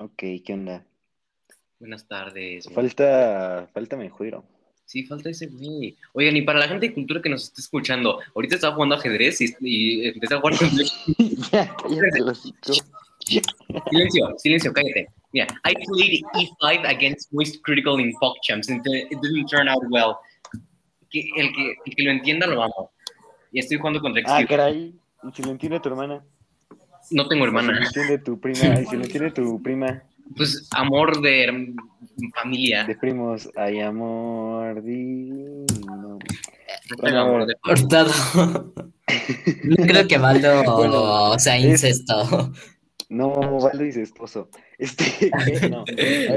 Ok, ¿qué onda? Buenas tardes. güey. Falta, falta mi juego. Sí, falta ese güey. Oigan, y para la gente de cultura que nos está escuchando, ahorita estaba jugando ajedrez y, y empecé a jugar con... ya. Silencio, silencio, cállate. Mira, I played E5 against Moist Critical in PogChamps and it didn't turn out well. Que- el, que, el que lo entienda lo amo. Y estoy jugando contra Ah, caray. ¿Y si lo entiende tu hermana? No tengo Si lo hermana. entiende tu prima, y si lo entiende tu prima Pues amor de familia. de primos, hay amor divino. No Bueno, tengo amor de Cortado. No creo que Valdo Bueno, sea es- incesto. No, Valdo dice esposo. Este, no.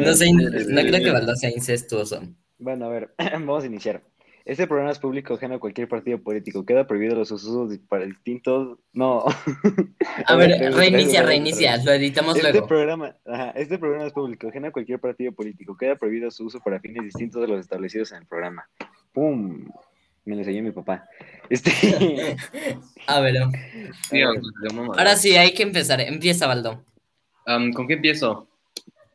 No, sé, no creo que Valdo sea incestuoso. Bueno, a ver, vamos a iniciar. Este programa es público ajeno a cualquier partido político. Queda prohibido los usos para distintos. No. A ver, reinicia, reinicia, lo editamos Este luego. programa, ajá, este programa es público ajeno a cualquier partido político. Queda prohibido su uso para fines distintos de los establecidos en el programa. ¡Pum! Me lo enseñó mi papá. Este. A ver, mamada. ahora sí, hay que empezar. Empieza, Valdo. Am, ¿Con qué empiezo?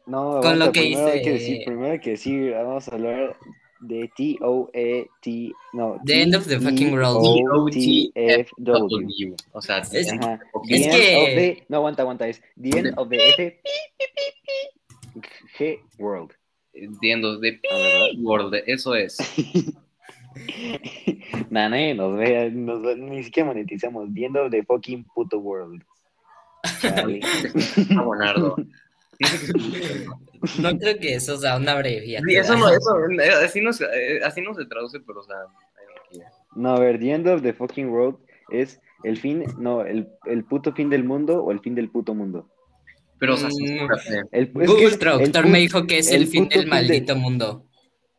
No, Con lo aguanta, que primero hay que dice- decir, primero hay que decir, vamos a hablar de T-O-E-T, no, The end of the fucking world. T-O-T-F-W. W. O sea, Es-. The end que- of the- no, aguanta, aguanta, es the end of the F G world. entiendo, de Ah, ¿verdad? World, eso es. Nah, nadie nos ve, nos ve- ni siquiera monetizamos. The end of the fucking puto world. Chale. No creo que eso sea una abreviatura. Sí, eso no, eso, eh, así no, se- eh, así no se traduce, pero o sea, no a ver, the end of the fucking world es el fin, no, el, el puto fin del mundo o el fin del puto mundo. pero o sea, Mm. El, Google Traductor me dijo que es el, el fin del fin maldito mundo.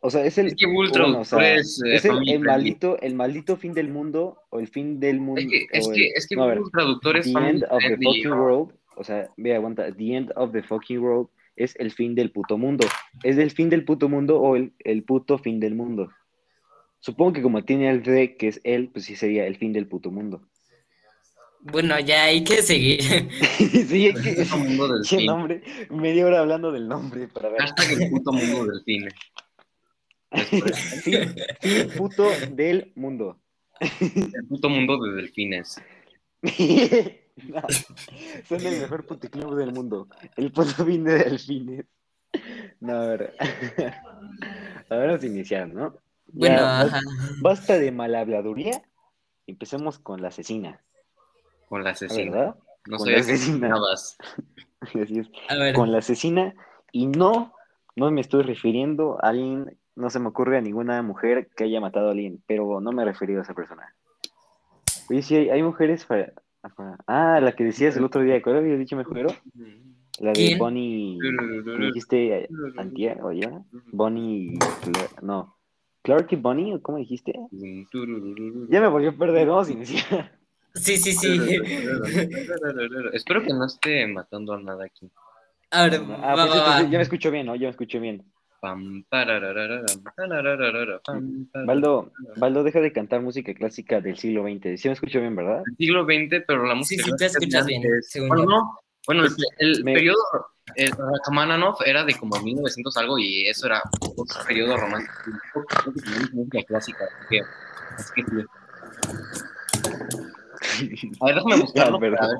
O sea, es el, Es que Google bueno, o sea, es, eh, es el, maldito, el maldito fin del mundo o el fin del mundo. Es que, es que, es que no, Google Traductor es the family end of the friendly, fucking ¿no? world, o sea, ve, aguanta, the end of the fucking world es el fin del puto mundo. ¿Es el fin del puto mundo o el, el puto fin del mundo? Supongo que como tiene el D, que es él, pues sí sería el fin del puto mundo. Bueno, ya hay que seguir. sí, es que mundo del el fin. nombre, media hora hablando del nombre para ver. Hashtag el puto mundo del fin. fin, fin puto del mundo. El puto mundo de delfines. No, son el mejor puticlub del mundo. El puto fin de delfines. No, a ver. Ahora vamos a iniciar, ¿no? Bueno, Ya, bas- ajá. Basta de malhabladuría. Empecemos con la asesina, Con la asesina. ¿verdad? No Con soy la asesina. asesinadas. Así es. A ver, Con la asesina. Y no, no me estoy refiriendo a alguien, no se me ocurre a ninguna mujer que haya matado a alguien, pero no me he referido a esa persona. Oye, sí, hay, hay mujeres Ah, la que decías el otro día, ¿cuál había dicho mejor? La de ¿Quién? Bonnie... ¿Me dijiste antier o ya? Bonnie... No. ¿Clark y Bonnie o cómo dijiste? Ya me volvió a perder, vamos a iniciar. sí, sí, sí. Espero que no esté matando a nada aquí. A ver, Ah, va, pues va, va. entonces ya me escucho bien, ¿no? Ya me escucho bien. Baldo, Baldo, deja de cantar música clásica del siglo XX. Sí me escucho bien, ¿verdad? Del siglo XX, pero la música. sí, te clásica escuchas bien, Bueno, yo. no. Bueno, el, el Me- periodo. El Rachmaninoff era de como 1900 algo y eso era un periodo romántico. Música clásica. Así que, así que sí. A ver, déjame buscarlo. Ya, para perdón. ver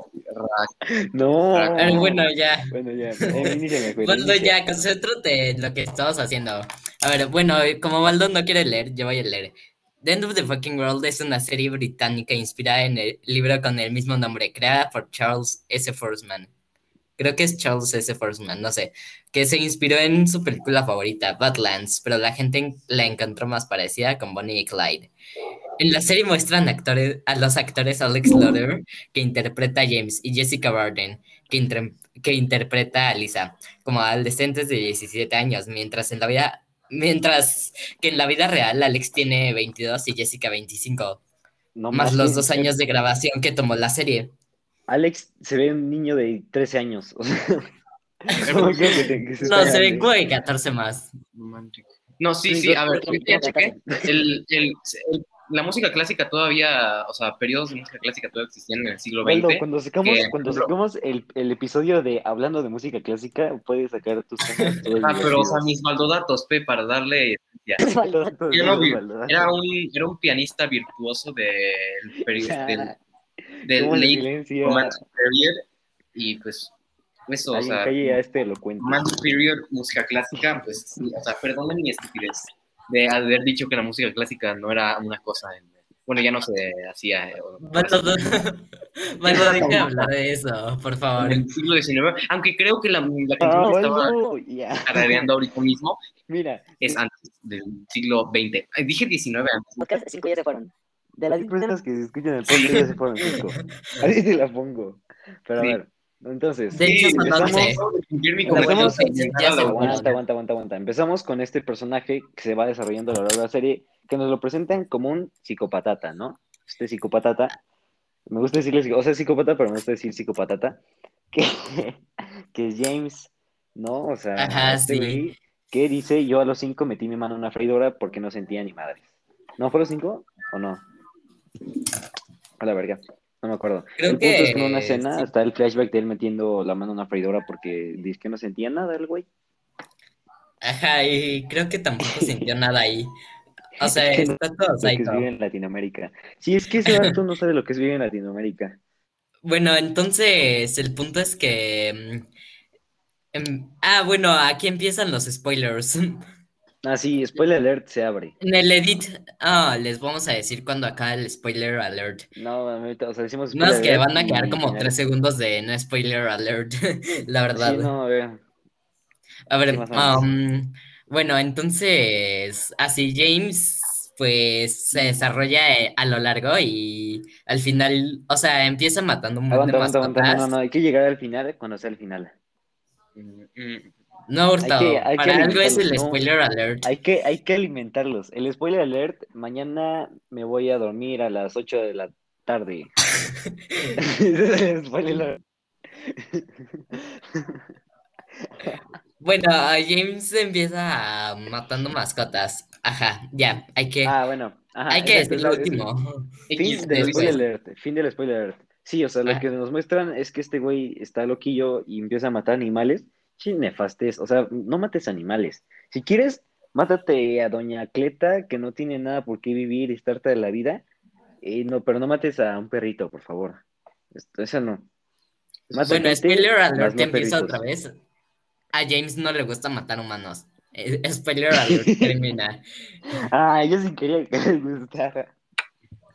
si Ra- No. A ver, bueno, ya. Bueno, ya. Eh, ya, concéntrate en lo que estamos haciendo. A ver, bueno, como Baldo no quiere leer, yo voy a leer. The End of the Fucking World es una serie británica inspirada en el libro con el mismo nombre, creada por Charles S. Forsman. Creo que es Charles S. Forsman, no sé. Que se inspiró en su película favorita, Badlands, pero la gente la encontró más parecida con Bonnie y Clyde. En la serie muestran actores, a los actores Alex Lauder, que interpreta a James, y Jessica Barden, que, inter- que interpreta a Lisa, como adolescentes de 17 años, mientras en la vida, mientras que en la vida real Alex tiene 22 y Jessica 25, No más los dos años de grabación que tomó la serie. Alex se ve un niño de 13 años. o sea, no creo que te- que se No, se de 14 más. No, sí, sí, a ver, ya chequé. El, el, el- la música clásica todavía, o sea, periodos de música clásica todavía existían en el siglo XX. cuando sacamos, que, cuando sacamos el, el episodio de hablando de música clásica, puedes sacar tus temas Ah, pero, o sea, mis maldodatos, Pe, para darle. Maldatos, Era, era un, era un pianista virtuoso del, peri- Ya, del, del ¿cómo le late Period. Y pues, eso, o Alguien sea, calle a este elocuente. Romance Period, música clásica, pues, sí, o sea, perdonen mi estupidez de haber dicho que la música clásica no era una cosa. en- bueno, ya no se hacía. eh, o- Valdo, Valdo, deja de hablar de eso, por favor. en el siglo XIX, aunque creo que la, la Ah, canción que estaba ya. tarareando ahorita mismo Mira, es antes del siglo XX. Ay, Dije 19 antes. cinco ya se fueron. De las personas que escuchan el podcast ya se fueron cinco. Así te la pongo. Pero a Sí. ver, entonces, De hecho, empezamos- Empezamos-. Aguanta, aguanta, aguanta, aguanta. Empezamos con este personaje que se va desarrollando a lo largo de la serie, que nos lo presentan como un psicopatata, ¿no? Este psicopatata, me gusta decirle, o sea, psicópata, pero me gusta decir psicopatata, que, que es James, ¿no? O sea, Ajá, este sí. que dice, yo a los cinco metí mi mano en una freidora porque no sentía ni madres. ¿No fue a los cinco o no? A la verga, no me acuerdo. Creo el punto es que en que una escena sí. está el flashback de él metiendo la mano en una freidora porque dice que no sentía nada el güey. Ajá, y creo que tampoco sintió nada ahí. O sea, Es que no está todo que es vivir en Latinoamérica. Sí, es que ese vato no sabe lo que es vivir en Latinoamérica. Bueno, entonces el punto es que... mm, em, ah, bueno, aquí empiezan los spoilers. Ah, sí, spoiler alert se abre. En el edit, ah, les vamos a decir cuando acá el spoiler alert. No, ahorita, o sea, decimos No, es que van a quedar como tres segundos de no spoiler alert, la verdad. Sí, no, a ver. A ver, um, bueno, entonces, así James, pues se desarrolla eh, a lo largo y al final, o sea, empieza matando un montón de Aguanta, aguanta, aguanta. No, no, hay que llegar al final cuando sea el final. Mm, mm. No, Hurtado, Hay que- hay para algo es el spoiler alert. Hay que, hay que alimentarlos. El spoiler alert, mañana me voy a dormir a las 8 de la tarde. Spoiler. Bueno, James empieza matando mascotas. Ajá, ya, hay que, Ah, bueno. Ajá, hay que decir lo último. Fin del spoiler alert. Fin del spoiler alert. Sí, o sea, lo Ah. que nos muestran es que este güey está loquillo y empieza a matar animales. Nefastes. O sea, no mates animales. Si quieres, mátate a Doña Cleta, que no tiene nada por qué vivir y estar de la vida. Eh, no, pero no mates a un perrito, por favor. Esto, eso no. Bueno, spoiler alert no empieza perritos. otra vez. A James no le gusta matar humanos. Eh, Spoiler alert termina. Ah, yo sí quería que les gustara.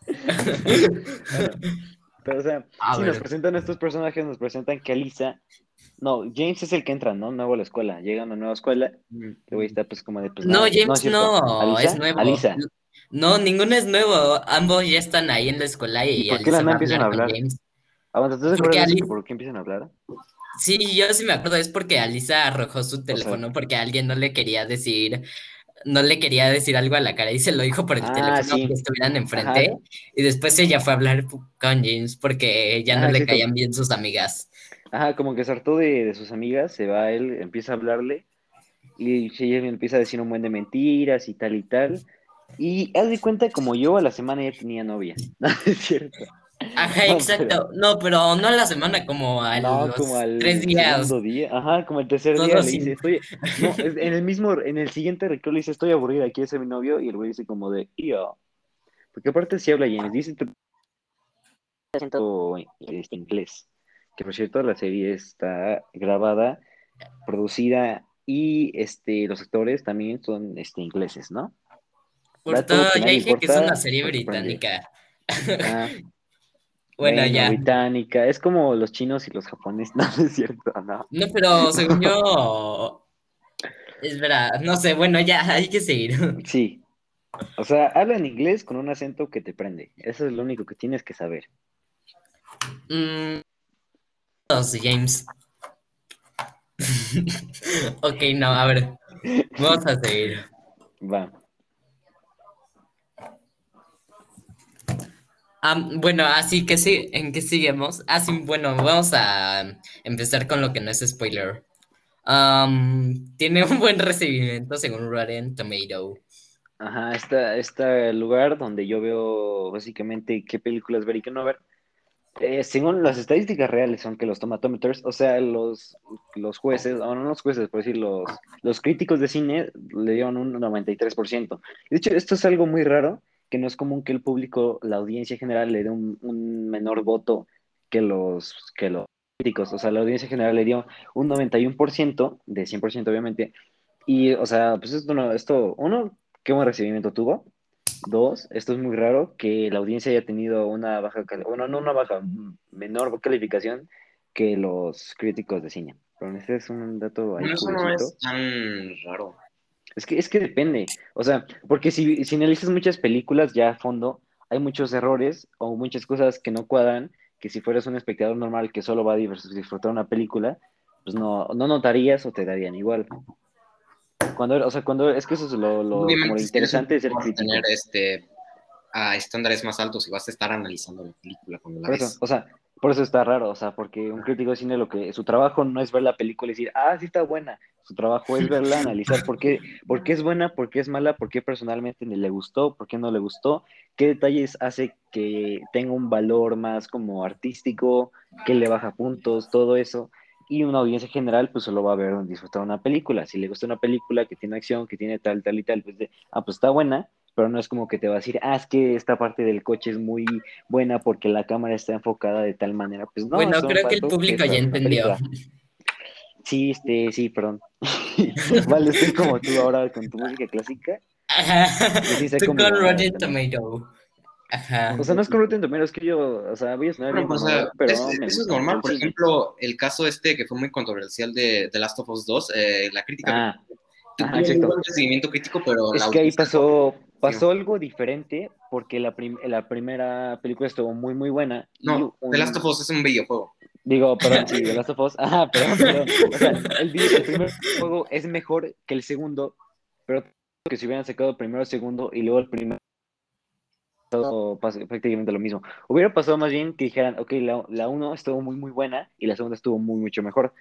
Pero, o sea, A si ver. nos presentan estos personajes, nos presentan que Alisa. No, James es el que entra, ¿no? Nuevo a la escuela. Llega a una nueva escuela. Mm. El güey está, pues, como de. Pues, No, nada. James no, ¿Alisa? es nuevo. Alisa. No, ninguno es nuevo. Ambos ya están ahí en la escuela y, ¿Y por qué Alisa la a empiezan a hablar. Aguanta, ¿tú te Porque acuerdas de Ali- por qué empiezan a hablar? Sí, yo sí me acuerdo, es porque Alisa arrojó su teléfono porque alguien no le quería decir, no le quería decir algo a la cara y se lo dijo por el Ah, teléfono sí. que estuvieran enfrente. Ajá. Y después ella fue a hablar con James porque ya no Ah, le cierto. caían bien sus amigas. Ajá, como que se hartó de, de sus amigas, se va él, empieza a hablarle. Y ella me empieza a decir un buen de mentiras y tal y tal. Y haz de cuenta, como yo a la semana ya tenía novia. No, es cierto. Ajá, No, exacto. No, pero no a la semana, como a No, los como al tres días. día. Ajá, como el tercer Todo día le dice, estoy... No, es- en el mismo, en el siguiente recreo le dice, estoy aburrida, ¿quieres ser mi novio? Y el güey dice como de, yo. Porque aparte sí habla James, dice Siento- este, inglés. Que por cierto, la serie está grabada, producida y este, los actores también son este, ingleses, ¿no? Por Dato todo, ya dije que es una serie británica. Ah, Bueno, ya. británica, es como los chinos y los japoneses, no, no es cierto, no. No, pero según yo. Es verdad, no sé, bueno, ya hay que seguir. Sí. O sea, habla en inglés con un acento que te prende. Eso es lo único que tienes que saber. Mm, James. ok, no, a ver. Vamos a seguir. Va. Am, bueno, así que sí, ¿en qué seguimos? Así, bueno, vamos a empezar con lo que no es spoiler. Am, tiene un buen recibimiento según Rotten Tomato. Ajá, esta, este lugar donde yo veo básicamente qué películas ver y qué no ver. Eh, según las estadísticas reales son que los tomatometers, o sea, los, los jueces, o no los jueces, por decir, los, los críticos de cine le dieron un 93%. De hecho, esto es algo muy raro, que no es común que el público, la audiencia general, le dé un, menor voto que los, que los críticos. O sea, la audiencia general le dio un 91%, de 100% obviamente. Y, o sea, pues esto, no, esto uno, qué buen recibimiento tuvo. Dos, esto es muy raro que la audiencia haya tenido una baja, bueno, no una baja, menor calificación que los críticos de cine. Pero ese es un dato ahí Bueno, eso no es tan raro. Es que, es que depende. O sea, porque si, si analizas muchas películas ya a fondo, hay muchos errores o muchas cosas que no cuadran, que si fueras un espectador normal que solo va a disfrutar una película, pues no, no notarías o te darían igual. Cuando, o sea, cuando es que eso es lo, lo, interesante de ser crítico. tener este, a estándares más altos y vas a estar analizando la película cuando la Por eso, ves. o sea, por eso está raro, o sea, porque un crítico de cine lo que su trabajo no es ver la película y decir, ah, sí está buena. Su trabajo es verla, analizar por qué, por qué es buena, por qué es mala, por qué personalmente le gustó, por qué no le gustó, qué detalles hace que tenga un valor más como artístico, qué le baja puntos, todo eso. Y una audiencia general, pues solo va a ver, disfrutar una película. Si le gusta una película que tiene acción, que tiene tal, tal y tal, pues de, ah, pues está buena, pero no es como que te va a decir, ah, es que esta parte del coche es muy buena porque la cámara está enfocada de tal manera. Pues no, bueno, creo que el público ya entendió. Sí, este, sí, perdón. vale, estoy como tú ahora con tu música clásica. Ajá. sí sé Tú con Rotten. Tomato. Ajá. O sea, no es con Rotten Tomatoes, es que yo, o sea, voy a sonar Bueno, bien o sea, mamador, pero es- no me eso es normal. Por ejemplo, el caso este que fue muy controversial de The Last of Us 2, eh, la crítica Ah, tuvo ajá, un exacto. recibimiento crítico, pero Es la que ahí pasó, pasó algo diferente porque la, prim- la primera película estuvo muy, muy buena. Y No, un- The Last of Us es un videojuego. Digo, perdón, sí, The Last of Us. Ah, perdón, perdón. O sea, el, el primer juego es mejor que el segundo, pero que si hubieran sacado primero el segundo y luego el primero, todo pasa prácticamente lo mismo. Hubiera pasado más bien que dijeran, ok, la, la uno estuvo muy, muy buena y la segunda estuvo muy, mucho mejor.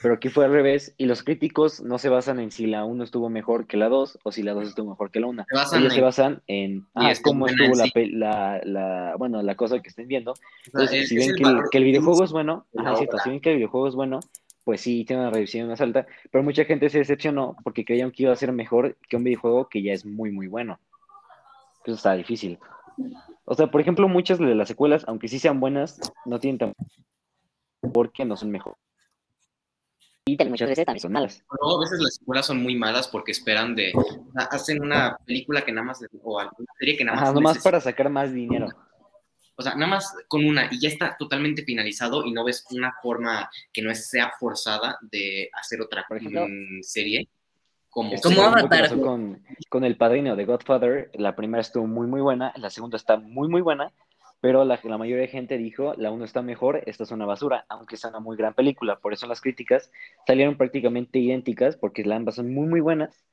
Pero aquí fue al revés y los críticos no se basan en si la uno estuvo mejor que la dos o si la dos estuvo mejor que la una. Se basan Ellos se en- basan en ah, está cómo estuvo la, sí. la, la, bueno, la cosa que estén viendo o sea, entonces, es- si es ven el que el, valor que el videojuego es bueno, ajá, es si ven que el videojuego es bueno, pues sí, tiene una revisión más alta, pero mucha gente se decepcionó porque creían que iba a ser mejor que un videojuego que ya es muy, muy bueno. Eso está difícil. O sea, por ejemplo, muchas de las secuelas, aunque sí sean buenas, no tienen tan... porque no son mejores. Y Muchas muchas veces veces son malas. Luego, a veces las escuelas son muy malas porque esperan de. hacen una película que nada más. O alguna serie que nada más. Ajá, nomás necesita- para sacar más dinero. O sea, nada más con una y ya está totalmente finalizado y no ves una forma que no sea forzada de hacer otra Por ejemplo, mm, serie. Como. Esto, Como Avatar. pasó con, con El Padrino de Godfather, la primera estuvo muy, muy buena, la segunda está muy, muy buena, pero la, la mayoría de gente dijo, la uno está mejor, esta es una basura, aunque es una muy gran película. Por eso las críticas salieron prácticamente idénticas, porque las ambas son muy, muy buenas,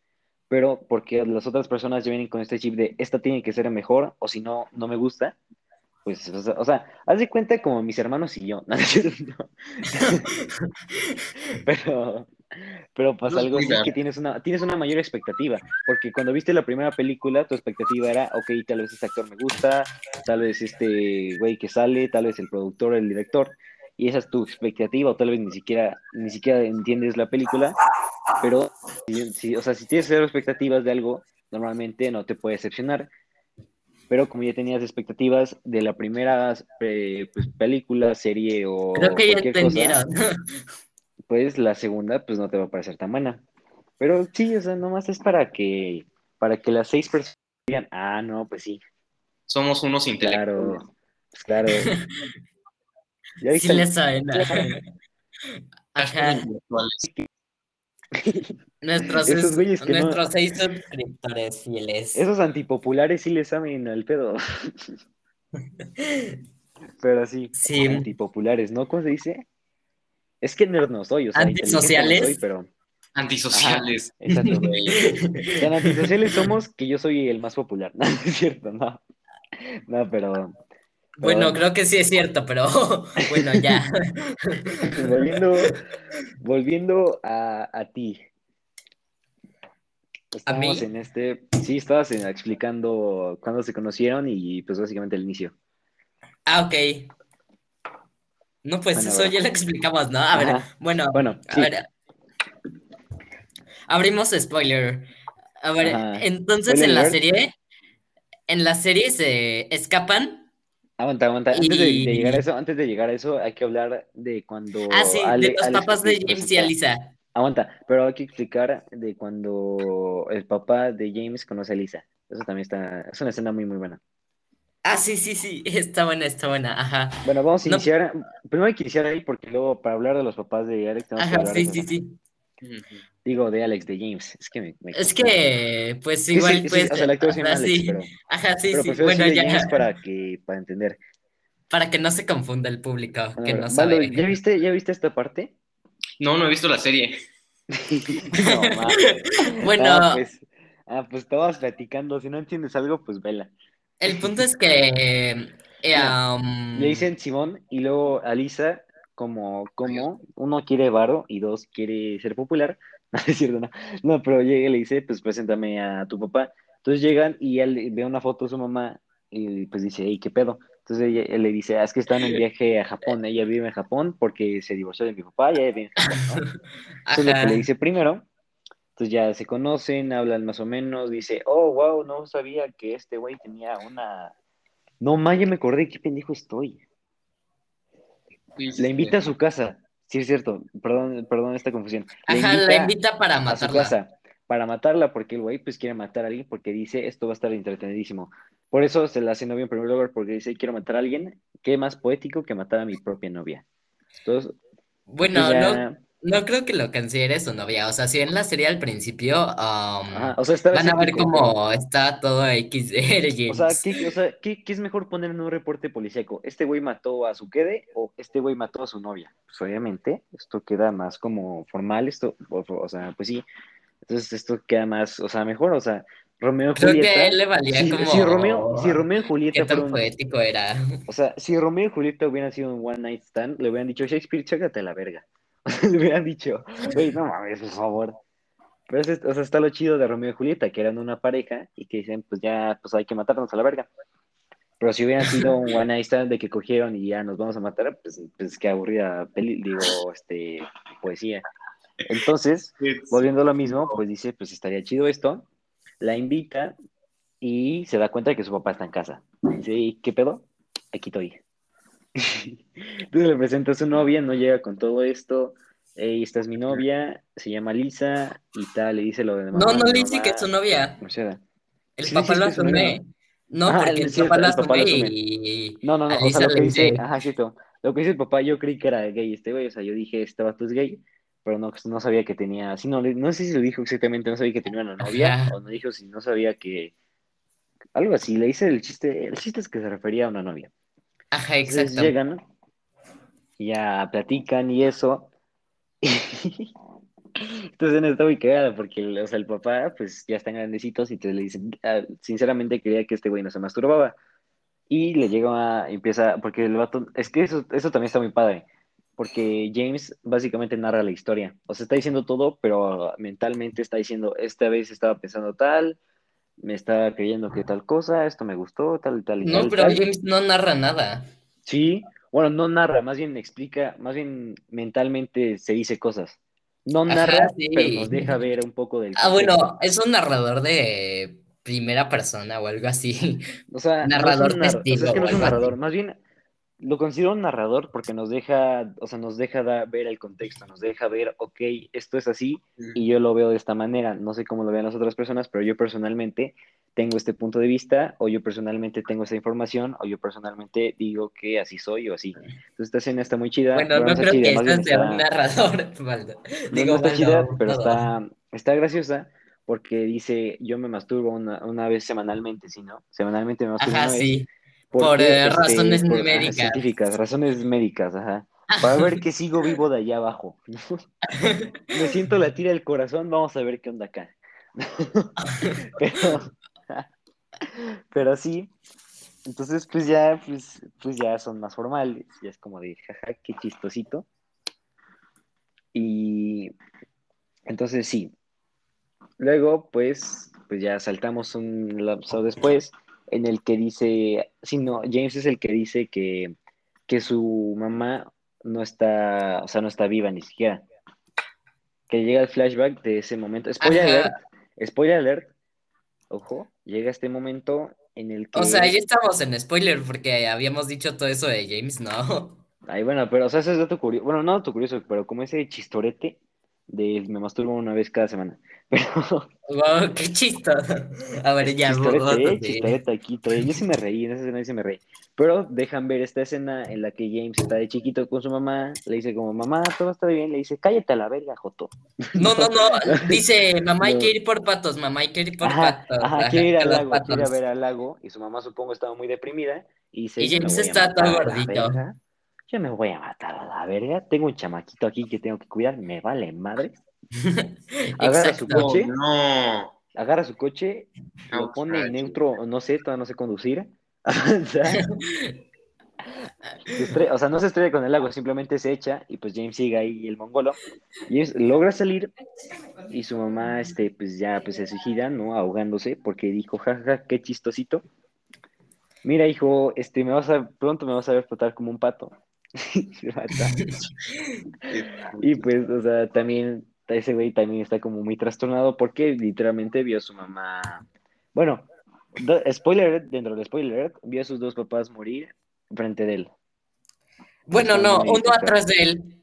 pero porque las otras personas ya vienen con este chip de, esta tiene que ser mejor, o si no, no me gusta. Pues, o sea, o sea, haz de cuenta como mis hermanos y yo. ¿no? pero, pero pasa algo así que tienes una, tienes una mayor expectativa, porque cuando viste la primera película, tu expectativa era, ok, tal vez este actor me gusta, tal vez este güey que sale, tal vez el productor, el director, y esa es tu expectativa, o tal vez ni siquiera, ni siquiera entiendes la película, pero, si, si- o sea, si tienes cero expectativas de algo, normalmente no te puede decepcionar, pero como ya tenías expectativas de la primera eh, pues, película, serie o Creo que ya cualquier cosa, entendieron. pues la segunda pues no te va a parecer tan buena. Pero sí, o sea, nomás es para que para que las seis personas digan, ah, no, pues sí, Somos unos intelectuales. claro, pues claro. Ya Sí le saben. Ajá. Nuestros, Esos es- que no- nuestros seis suscriptores fieles. Esos antipopulares sí les saben al pedo. Pero sí, Sí. antipopulares, ¿no? ¿Cómo se dice? Es que nerd no soy, o sea, inteligente no Antisociales. soy, pero Antisociales. exacto. güey. Tan antisociales somos que yo soy el más popular. No, es cierto, no. No, pero Bueno, creo que sí es cierto, pero bueno, ya. volviendo, volviendo a, a ti. Estábamos mí? en este, sí, estabas explicando cuándo se conocieron y pues básicamente el inicio. Ah, ok. No, pues Bueno, eso ya lo explicamos, ¿no? A ver, Ajá. bueno, Bueno, a ver. Abrimos spoiler. A ver, Ajá. entonces en la serie, en la serie se escapan. Aguanta, aguanta. Antes de, llegar a eso, antes de llegar a eso, hay que hablar de cuando Ah, sí, Ale- de los Alex papás de James y Alisa. Aguanta, pero hay que explicar de cuando el papá de James conoce a Lisa. Eso también está, es una escena muy, muy buena. Ah, sí, sí, sí, está buena, está buena, ajá. Bueno, vamos a No. iniciar. Primero hay que iniciar ahí porque luego para hablar de los papás de Alex tenemos que Ajá, hablar de sí, sí, sí. Digo, de Alex, de James. Es que me, me Es que, pues Sí, igual, sí, sí, pues, o sea, el actor se llama ajá, Alex, sí, pero, ajá, sí, pero sí, prefiero bueno, ya, James para que, para entender. para que no se confunda el público, que no sabe. ¿ya viste, ya viste esta parte? No, no he visto la serie. no. Bueno, Ah, pues, ah, pues estabas platicando. Si no entiendes algo, pues vela. El punto es que, eh, am, Le dicen Simón y luego a Lisa, como, como uno quiere varo y dos quiere ser popular. No, es cierto, no. No, pero llega y le dice, pues preséntame a tu papá. Entonces llegan y él ve una foto de su mamá y pues dice, hey, ¿qué pedo? Entonces ella- él le dice, ah, es que está en un viaje a Japón. Ella vive en Japón porque se divorció de mi papá y ella vive en Japón, ¿no? Eso es lo que le dice primero. Entonces ya se conocen, hablan más o menos. Dice, oh, wow, no sabía que este güey tenía una. No, ya me acordé, qué pendejo estoy. La invita a su casa. Sí, es cierto. Perdón, perdón esta confusión. Ajá, la invita para a su matarla. casa para matarla porque el güey pues quiere matar a alguien porque dice esto va a estar entretenidísimo. Por eso se la hace novia en primer lugar porque dice quiero matar a alguien. Qué más poético que matar a mi propia novia. Entonces, Bueno, no, no creo que lo considere su novia. O sea, si en la serie al principio o sea, está van a ver cómo está todo X de O sea. ¿qué, o sea, ¿qué, qué es mejor poner en un reporte policíaco? ¿Este güey mató a su quede o este güey mató a su novia? Pues obviamente, esto queda más como formal, esto, o, o sea, pues sí. Entonces esto queda más, o sea, mejor, o sea, Romeo y Creo que Julieta. a él le valía si, como si Romeo, si Romeo y qué Julieta tan fueron, poético era. o sea, si Romeo y Julieta hubieran sido un one night stand, le hubieran dicho, Shakespeare, chécate a la verga. le hubieran dicho, güey, no mames, por favor. Pero es- o sea, está lo chido de Romeo y Julieta, que eran una pareja y que dicen, pues ya, pues hay que matarnos a la verga. Pero si hubieran sido un one night stand de que cogieron y ya nos vamos a matar, pues, pues qué aburrida peli, digo, este, poesía. Entonces, volviendo a lo mismo, pues dice, pues estaría chido esto. La invita y se da cuenta de que su papá está en casa. Dice, "¿Y ¿qué pedo? Aquí estoy. Entonces le presenta a su novia, no llega con todo esto. Ey, esta es mi novia, se llama Lisa y tal, le dice lo de No, mamá, no mi le dice que es su novia. o sea, El Sí, papá sí, lo asume. No, porque el cierto, papá lo el papá lo asume y No, no, no, o sea, lo le que dice, dice- ajá, cierto. Lo que dice el papá, yo creí que era gay este güey, o sea, yo dije, este vato es gay, pero no, no sabía que tenía, sí, no, no sé si lo dijo exactamente, no sabía que tenía una novia, Ajá. o no dijo si no sabía que, algo así, le hice el chiste, el chiste es que se refería a una novia. Ajá, Entonces exacto. llegan, y ya platican y eso, Esta escena está muy cagada porque, o sea, el papá, pues ya están grandecitos y te le dicen, "Ah, sinceramente creía que este güey no se masturbaba. Y le llega a, empieza, porque el vato, es que eso, eso también está muy padre, porque James básicamente narra la historia. O sea, está diciendo todo, pero mentalmente está diciendo, esta vez estaba pensando tal, me estaba creyendo que tal cosa, esto me gustó, tal, tal y No, tal, pero tal. James no narra nada. Sí, bueno, no narra, más bien explica, más bien mentalmente se dice cosas. No Ajá, narra, sí. pero nos deja ver un poco del Ah, contexto. bueno, es un narrador de primera persona o algo así. O sea, no es narrador un narra- o sea, es testigo que no es un así. narrador, más bien lo considero un narrador porque nos deja, o sea, nos deja da- ver el contexto, nos deja ver, ok, esto es así y yo lo veo de esta manera. No sé cómo lo vean las otras personas, pero yo personalmente tengo este punto de vista, o yo personalmente tengo esta información, o yo personalmente digo que así soy o así. Entonces esta escena está muy chida. Bueno, no creo chida, que bien sea un narrador, Valdo. Digo, no está Valdo, chida, pero todo. está, está graciosa porque dice, yo me masturbo una, una vez semanalmente, ¿sí, no? Semanalmente me masturbo Ajá, una vez. sí. Porque, Por, eh, este, razones por- ajá, científicas, razones médicas, ajá. Para ver que sigo vivo de allá abajo. me siento la tira del corazón, vamos a ver qué onda acá. pero, pero sí, entonces pues ya, pues, pues ya son más formales, ya es como de, jaja, qué chistosito. Y entonces sí, Luego, pues, pues ya saltamos un lapso después en el que dice, sí, no, James es el que dice que, que su mamá no está, o sea, no está viva ni siquiera. Que llega el flashback de ese momento. Spoiler Ajá. alert, spoiler alert, ojo, llega este momento en el que... O sea, ya estamos en spoiler porque habíamos dicho todo eso de James, ¿no? Ay, bueno, pero, o sea, ese es dato curioso, bueno, no dato curioso, pero como ese chistorete de me masturbo una vez cada semana. Pero, Wow, qué chistoso. A ver, ya, Chistorete, eh, aquí. Yo sí me reí, en esa escena sí me reí. Pero dejan ver esta escena en la que James está de chiquito con su mamá. Le dice como, mamá, todo está bien. Le dice, cállate a la verga, Joto. No, no, no. Dice, mamá, hay que ir por patos, mamá, hay que ir por Ajá, patos. ajá, quiere ir al lago, quiere ir a ver al lago. Y su mamá, supongo, estaba muy deprimida. Y, dice, Y "Yo me James está todo gordito. Yo me voy a matar a la verga. Tengo un chamaquito aquí que tengo que cuidar. Me vale madre. Agarra su coche. No. Agarra su coche, lo pone en neutro, no sé, todavía no sé conducir. O sea, se estre- o sea, no se estrella con el agua, simplemente se echa y pues James sigue ahí el mongolo. Y es- logra salir y su mamá, este, pues ya pues se suicida, ¿no? Ahogándose porque dijo, jaja, qué chistosito. Mira, hijo, este, me vas a, pronto me vas a ver flotar como un pato. Y pues, o sea, también ese güey también está como muy trastornado porque literalmente vio a su mamá. Bueno, spoiler dentro del spoiler, vio a sus dos papás morir frente de él. Bueno, no, uno atrás de él.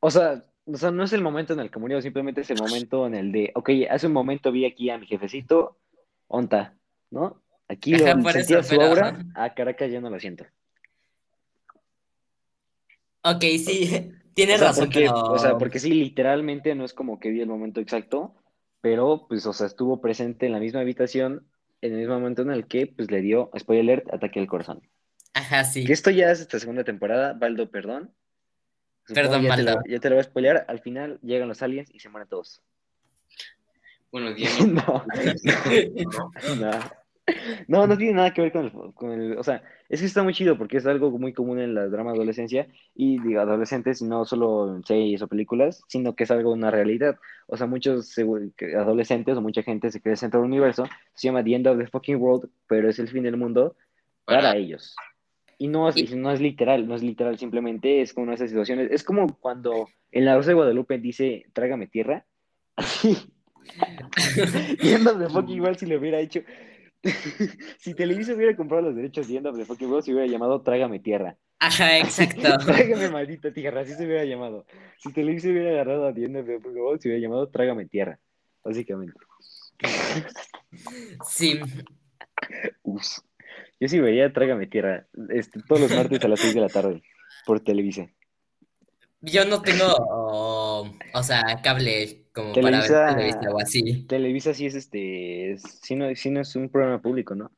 O sea, o sea, no es el momento en el que murió, simplemente es el momento en el de, ok, hace un momento vi aquí a mi jefecito, onta, ¿no? Aquí Ajá, lo por sentía eso, su pero- aura, a Caracas ya no lo siento. Ok, sí, tienes O sea, razón, porque, pero... o sea, porque sí, literalmente no es como que vi el momento exacto, pero pues, o sea, estuvo presente en la misma habitación en el mismo momento en el que, pues, le dio, spoiler alert, ataque al corazón. Ajá, sí. Que esto ya es esta segunda temporada, Baldo, perdón. Supongo Perdón, ya te, lo, ya te lo voy a spoilear, al final llegan los aliens y se mueren todos. Bueno, Diego. no, ¿no? no. No, no tiene nada que ver con el, con el- O sea, es que está muy chido porque es algo muy común en las dramas de adolescencia y digo, adolescentes, no solo en series o películas, sino que es algo una realidad. O sea, muchos adolescentes o mucha gente se cree centro del universo, se llama The End of the Fucking World, pero es el fin del mundo para, Para- ellos. Y no es, y no es literal, no es literal, simplemente es como esas situaciones. Es como cuando en La Rosa de Guadalupe dice, trágame tierra. Así. The End of the Fucking World si lo hubiera hecho. si Televisa hubiera comprado los derechos de End of the Fucking World, se hubiera llamado Trágame Tierra. Ajá, exacto. Trágame maldita tierra, así se hubiera llamado. Si Televisa hubiera agarrado a The End of the Fucking World, se hubiera llamado Trágame Tierra. Básicamente. Sí, Ups. Yo sí vería Trágame Tierra este, todos los martes a las 6 de la tarde por Televisa. yo no tengo, o sea, cable como para ver Televisa- o así. Televisa sí es este, es- sí no, sí no es un programa público, ¿no?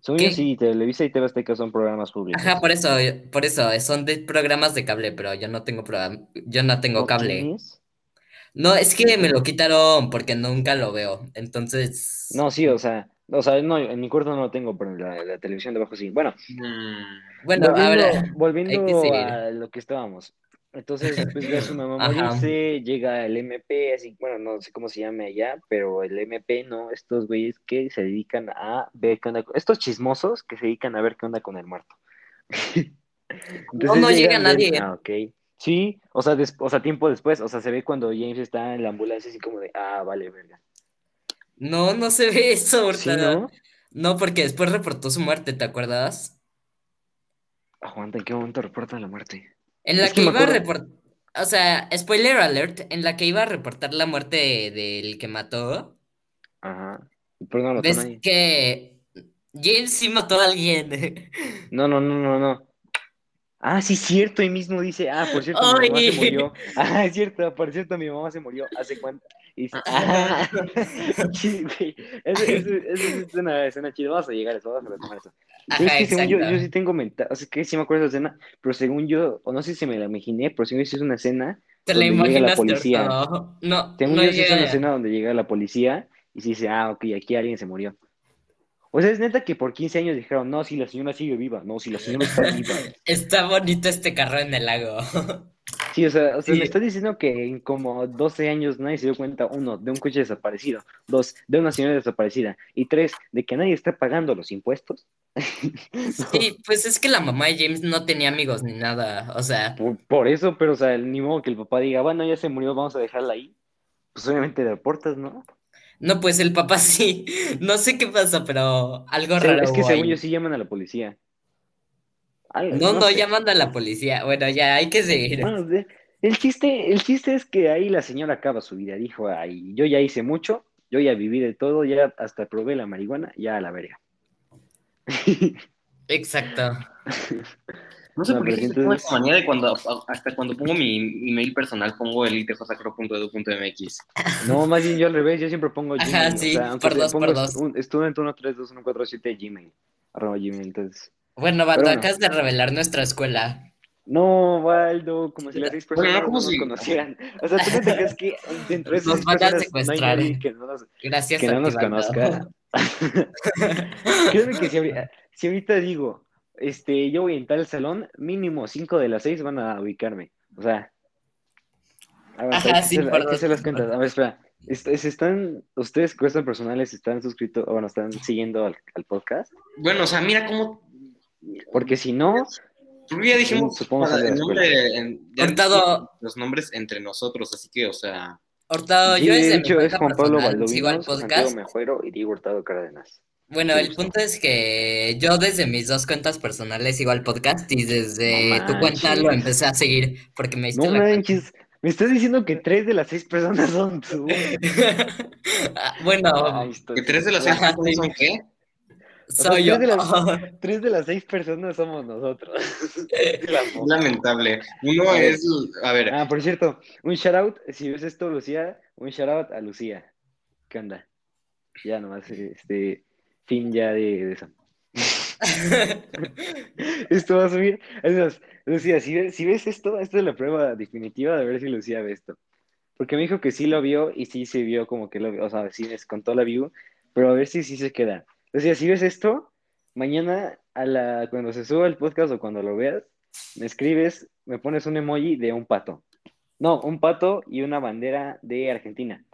Según yo sí, Televisa y TV Azteca son programas públicos. Ajá, por eso, por eso, son de programas de cable, pero yo no tengo programa, yo no tengo ¿No cable. No, es que me lo quitaron porque nunca lo veo. Entonces, No, sí, o sea, o sea, no, en mi cuarto no lo tengo, pero la, la televisión de abajo sí. Bueno, Mm, bueno, volviendo, ahora, volviendo a lo que estábamos. Entonces, pues ve a su mamá morirse, llega el MP, así, bueno, no sé cómo se llame allá, pero el MP, ¿no? Estos güeyes que se dedican a ver qué onda, con- estos chismosos que se dedican a ver qué onda con el muerto. No, no llega nadie. Ah, ok. Sí, o sea, o sea, tiempo después, o sea, se ve cuando James está en la ambulancia así como de, ah, vale, verga. no, no se ve eso, Sí, Hurtado. ¿no? No, porque después reportó su muerte, ¿te acuerdas? Aguanta, ¿en qué momento reportan la muerte? En la Es que, iba a reportar, o sea, spoiler alert, en la que iba a reportar la muerte de- del que mató, Ajá. Pero no lo ves que James sí mató a alguien. No, no, no, no, no. Ah, sí, cierto, y mismo dice, ah, por cierto, mi mamá se murió. Ah, es cierto, por cierto, mi mamá se murió. ¿Hace cuánto? Y dice, ah, sí, güey. Esa esa- esa es una escena chida. Vamos a llegar a eso, vamos a retomar eso. Ajá, es que según yo, yo sí tengo mental, o sea, que sí me acuerdo de esa escena, pero según yo, o no sé si me la imaginé, pero según yo sí es una escena, Te la donde llega la policía. Hurtado. No, según no yo sí es una escena donde llega la policía y se dice, ah, ok, aquí alguien se murió. O sea, es neta que por 15 años dijeron, no, si la señora sigue viva, no, si la señora está viva. Está bonito este carro en el lago. Sí, o sea, o sea, Sí. me estás diciendo que en como 12 años nadie se dio cuenta, uno, de un coche desaparecido, dos, de una señora desaparecida, y tres, de que nadie está pagando los impuestos. Sí, pues es que la mamá de James no tenía amigos ni nada, o sea, Por, por eso, pero, o sea, ni modo que el papá diga, bueno, ya se murió, vamos a dejarla ahí. Pues obviamente deportas, ¿no? no, pues el papá sí, no sé qué pasa, pero algo Se- raro es que según ahí. yo sí llaman a la policía. Algo, No, no, sé. ya manda a la policía. Bueno, ya hay que seguir. Bueno, el chiste, el chiste es que ahí la señora acaba su vida, dijo, ay, yo ya hice mucho, yo ya viví de todo, ya hasta probé la marihuana, ya a la verga. Exacto. No sé No, por qué tengo entonces- esa manía de cuando, hasta cuando pongo mi email personal, pongo elitejosacro.edu.mx. No, más bien yo al revés, yo siempre pongo Ajá, Gmail. sí, o sea, por dos, por dos. un- student 132147 Gmail, arroba Gmail, entonces. Bueno, Vato, bueno. acabas de revelar nuestra escuela. No, Waldo, como si las seis personas no, nos conocieran. O sea, ¿tú no te crees que dentro de esas Nos van a personas no hay secuestrar. nadie que no nos, Gracias, que no nos conozca? Créeme que si ahorita, si ahorita digo, este, yo voy en tal salón, mínimo cinco de las seis van a ubicarme. O sea, Ajá, sí, las cuentas. A ver, espera. Est- es- ¿Están, ustedes, cuestan personales, están suscritos, o bueno, están siguiendo al, al podcast? Bueno, o sea, mira cómo. Porque si no, Porque ya dijimos Supongo para que de el nombre, en- ya Hurtado. los nombres entre nosotros, así que, o sea. Hurtado, sí, yo de desde mi hecho es Juan Pablo Baldovinos, Santiago podcast. Mejuero y Diego Hurtado Cárdenas. Bueno, el punto es que yo desde mis dos cuentas personales sigo al podcast y desde No tu cuenta lo empecé a seguir porque me diste No la cuenta. manches, me estás diciendo que tres de las seis personas son tú. Bueno, ¿Que tres de las seis personas son qué? Soy yo. tres de las- Tres de las seis personas somos nosotros. Lamentable. Uno es. A ver, Ah, por cierto, un shout out, si ves esto, Lucía, un shout out a Lucía. ¿Qué onda? Ya nomás, este, fin ya de, de eso. Esto va a subir. Es más, Lucía, si ves, si ves esto, esta es la prueba definitiva de ver si Lucía ve esto. Porque me dijo que sí lo vio y sí se vio como que lo vio, o sea, sí les contó la view, pero a ver si sí se queda. Lucía, si ves esto, mañana a la, cuando se suba el podcast o cuando lo veas, me escribes, me pones un emoji de un pato. No, un pato y una bandera de Argentina.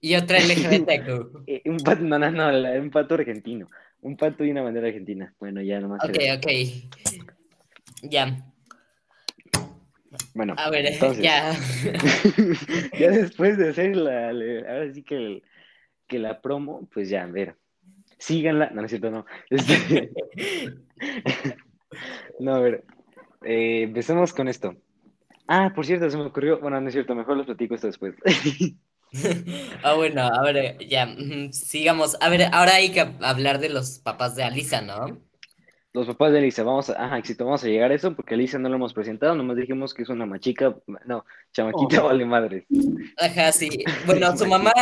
Y otra LGBTQ. Eh, un pato, no, no, no, un pato argentino. Un pato y una bandera argentina. Bueno, ya nomás. Ok, ok. Ya, Bueno, a ver, entonces, ya. ya después de hacer la, la- ahora sí que, el- que la promo, pues ya, a ver, síganla, no, no es cierto, no. Este- no, a ver, eh, empecemos con esto. Ah, por cierto, se me ocurrió, bueno, no es cierto, mejor les platico esto después. Ah, bueno, a ver, ya, sigamos. A ver, ahora hay que hablar de los papás de Alisa, ¿no? Los papás de Elisa, vamos a, ajá, éxito, vamos a llegar a eso porque a Elisa no lo hemos presentado, nomás dijimos que es una machica, no, chamaquita Oh. vale madre. Ajá, sí. Bueno, su mamá,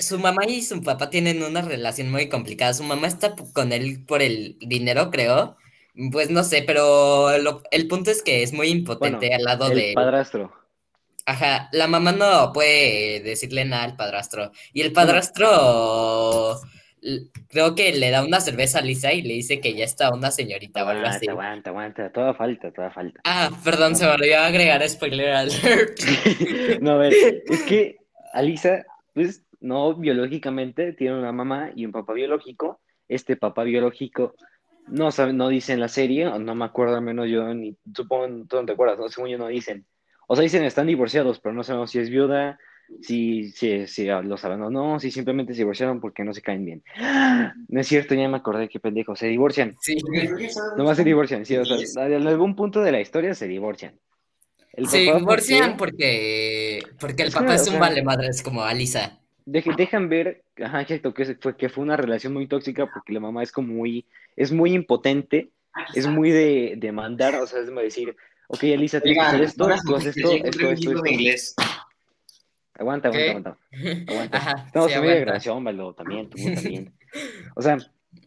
su mamá y su papá tienen una relación muy complicada. Su mamá está con él por el dinero, creo. Pues no sé, pero lo- el punto es que es muy impotente Bueno, al lado El de padrastro. Ajá, la mamá no puede decirle nada al padrastro. Y el padrastro creo que le da una cerveza a Lisa y le dice que ya está una señorita o algo así. Aguanta, aguanta, aguanta, toda falta, toda falta. Ah, perdón, se me olvidó agregar spoiler alert. No, a ver, es que Alisa, pues, no biológicamente tiene una mamá y un papá biológico. Este papá biológico no sabe, no dice en la serie, o no me acuerdo al menos yo, ni supongo, tú no te acuerdas, ¿no? según yo no dicen. O sea, dicen están divorciados, pero no sabemos si es viuda, si, si, si los abandonó, si simplemente se divorciaron porque no se caen bien. No es cierto, ya me acordé, qué pendejo, se divorcian. Sí, Nomás se divorcian, sí, o sea, en algún punto de la historia se divorcian. El se divorcian porque, porque el Es que, papá o es un sea- vale madres como Alisa. Deje- dejan ver, ajá, exacto, que, se- fue, que fue una relación muy tóxica porque la mamá es como muy, es muy impotente, es muy de, de mandar, o sea, es como decir, ok, Elisa, tienes que hacer esto, tú haces esto, esto, esto, de esto. inglés. Aguanta, aguanta, aguanta. aguanta. Ajá, en media aguanta. grabación, Valdo, también, tú también. O sea,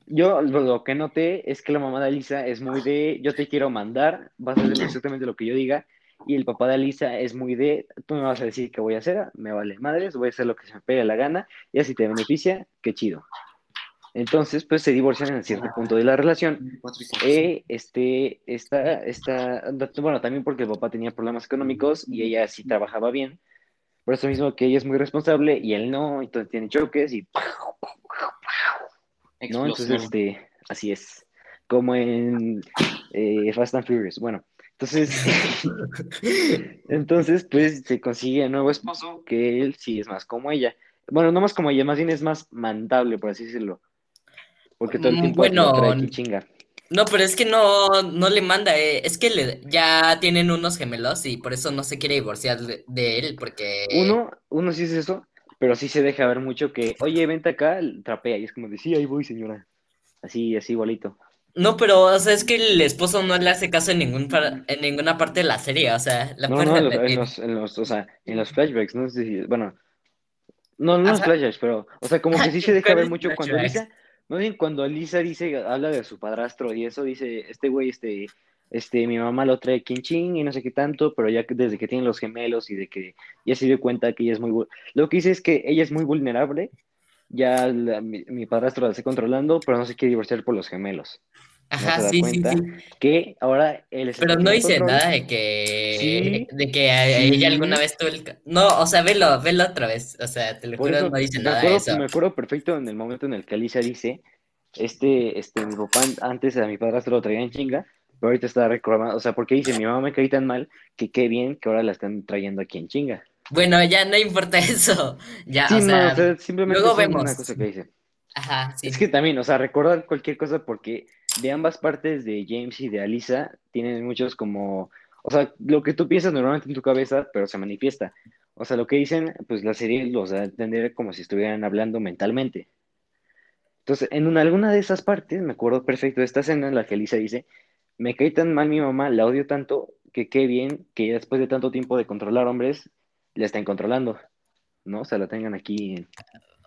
yo lo, lo que noté es que la mamá de Elisa es muy de, yo te quiero mandar, vas a hacer exactamente lo que yo diga, y el papá de Elisa es muy de, tú me vas a decir qué voy a hacer, me vale madres, voy a hacer lo que se me pegue la gana, y así te beneficia, qué chido. Entonces, pues se divorcian en cierto punto de la relación. Eh, este, esta, esta, bueno, también porque el papá tenía problemas económicos y ella sí trabajaba bien. Por eso mismo que ella es muy responsable y él no, entonces tiene choques y... ¿no? Entonces, este, así es. Como en eh, Fast and Furious. Bueno, entonces, entonces, pues se consigue un nuevo esposo que él sí es más como ella. Bueno, no más como ella, más bien es más mandable, por así decirlo. Porque todo el Mm, tiempo bueno, trae aquí chinga. No, pero es que no, no le manda, eh, Es que le- ya tienen unos gemelos y por eso no se quiere divorciar de, de él, porque... Uno, uno sí es eso, pero sí se deja ver mucho que, oye, vente acá, trapea. Y es como de, sí, ahí voy, señora. Así, así igualito. No, pero, o sea, es que el esposo no le hace caso en ningún par- en ninguna parte de la serie, o sea, la No, no, en los, en los, o sea, en los flashbacks, no sé si, bueno, no, no en los flashbacks, pero, o sea, como que sí se deja ver ¿Cuáles mucho cuando? Lisa, más bien cuando Lisa dice, habla de su padrastro y eso, dice, este güey, este, este, mi mamá lo trae quinchín y no sé qué tanto, pero ya que desde que tienen los gemelos y de que ya se dio cuenta que ella es muy, lo que dice es que ella es muy vulnerable, ya la- mi, mi padrastro la está controlando, pero no se quiere divorciar por los gemelos, Ajá, da sí, sí, sí. que ahora él es Pero no dice control. nada de que, Sí, de que a- a ella alguna vez tuvo el... No, o sea, velo, velo otra vez, o sea, te lo Por juro, eso, no dice nada de eso. me acuerdo perfecto en el momento en el que Alicia dice, este, este, mi papá an- antes a mi padrastro lo traía en chinga, pero ahorita está reclamando, o sea, porque dice, mi mamá me caí tan mal que qué bien que ahora la están trayendo aquí en chinga. Bueno, ya no importa eso, ya, Sí, o no, sea, o sea, simplemente luego es una vemos. cosa que dice. ajá, sí. Es que también, o sea, recordar cualquier cosa porque de ambas partes de James y de Alisa tienen muchos como, o sea, lo que tú piensas normalmente en tu cabeza, pero se manifiesta. O sea, lo que dicen, pues la serie los da a entender como si estuvieran hablando mentalmente. Entonces, en una, alguna de esas partes, me acuerdo perfecto de esta escena en la que Alisa dice, me cae tan mal mi mamá, la odio tanto, que qué bien que después de tanto tiempo de controlar hombres, la estén controlando, ¿no? O sea, la tengan aquí. en-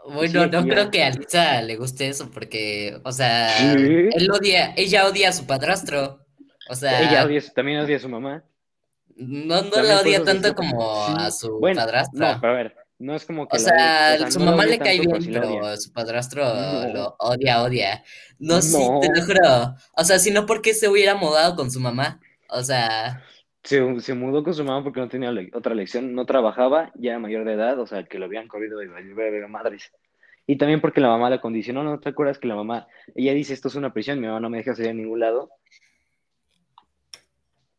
Bueno, Sí, no ya. creo que a Lisa le guste eso porque, o sea, Sí. él odia, ella odia a su padrastro. O sea, Ella odia, también odia a su mamá. no, no la odia tanto como Sí, a su bueno, padrastro. No, pero a ver, no es como que O sea, o sea, su no mamá le cae bien, pero su padrastro No. lo odia, odia. No, sí, te lo No. juro. O sea, si no, ¿por qué se hubiera mudado con su mamá? O sea, Se, se mudó con su mamá porque no tenía le- otra lección, no trabajaba, ya era mayor de edad, o sea, que lo habían corrido de de madres. Y también porque la mamá la condicionó, ¿no te acuerdas que la mamá, ella dice, esto es una prisión, mi mamá no me deja salir a ningún lado?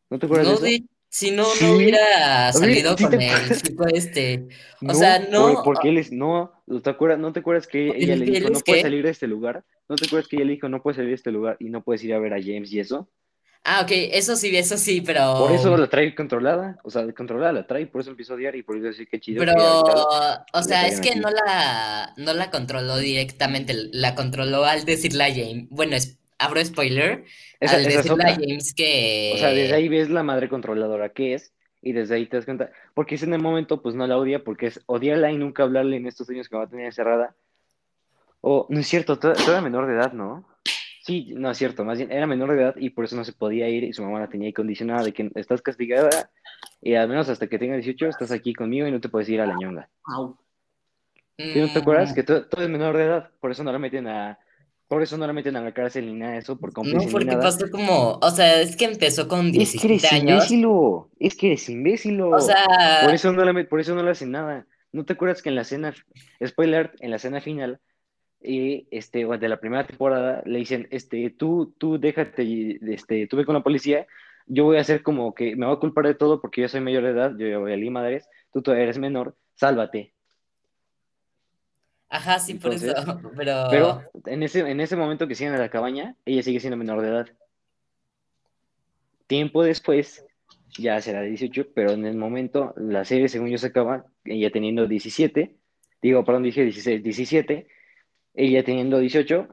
¿No te acuerdas no de eso? de- si no, Sí. no hubiera A salido ¿sí con el chico este. O No, sea, no. por- porque él es, no, ¿no te acuerdas, no te acuerdas que ella le dijo, no puedes qué? salir de este lugar? ¿No te acuerdas que ella le dijo, no puedes salir de este lugar y no puedes ir a ver a James y eso? Ah, ok, eso sí, eso sí, pero. Por eso la trae controlada, o sea, controlada la trae, por eso empezó a odiar y por eso decir que chido Pero, que ahorita o sea, es que aquí. no la, no la controló directamente, la controló al decirle a James, bueno, es, abro spoiler, esa, al esa decirle a. James que... O sea, desde ahí ves la madre controladora que es y desde ahí te das cuenta, porque es en el momento, pues no la odia, porque es odiarla y nunca hablarle en estos años que va a tener encerrada. O, no es cierto, toda, toda menor de edad, ¿no? Sí, no es cierto, más bien era menor de edad y por eso no se podía ir y su mamá la tenía ahí condicionada de que estás castigada y al menos hasta que tenga 18 estás aquí conmigo y no te puedes ir a la ñonga. ¿Sí no te acuerdas? Mm, Que todo, todo es menor de edad, por eso no la meten a, por eso no la meten a la cárcel ni nada de eso, por No, porque nada. pasó como, o sea, es que empezó con Es que 17 eres años, imbécilo, es que eres imbécilo. o sea, Por eso no la, por eso no le hacen nada. ¿No te acuerdas que en la escena, spoiler, en la escena final, eh, este, de la primera temporada, le dicen, este, tú, tú déjate, este, tú ve con la policía, yo voy a hacer como que me voy a culpar de todo porque yo soy mayor de edad, yo ya voy a Lima, madres, tú todavía eres menor, sálvate. ajá, sí, por eso, pero, Pero en ese, en ese momento que siguen a la cabaña, ella sigue siendo menor de edad. Tiempo después, ya será 18, pero en el momento, la serie, según yo, se acaba, ella teniendo 17, digo, perdón, dije 16, 17, ella teniendo 18,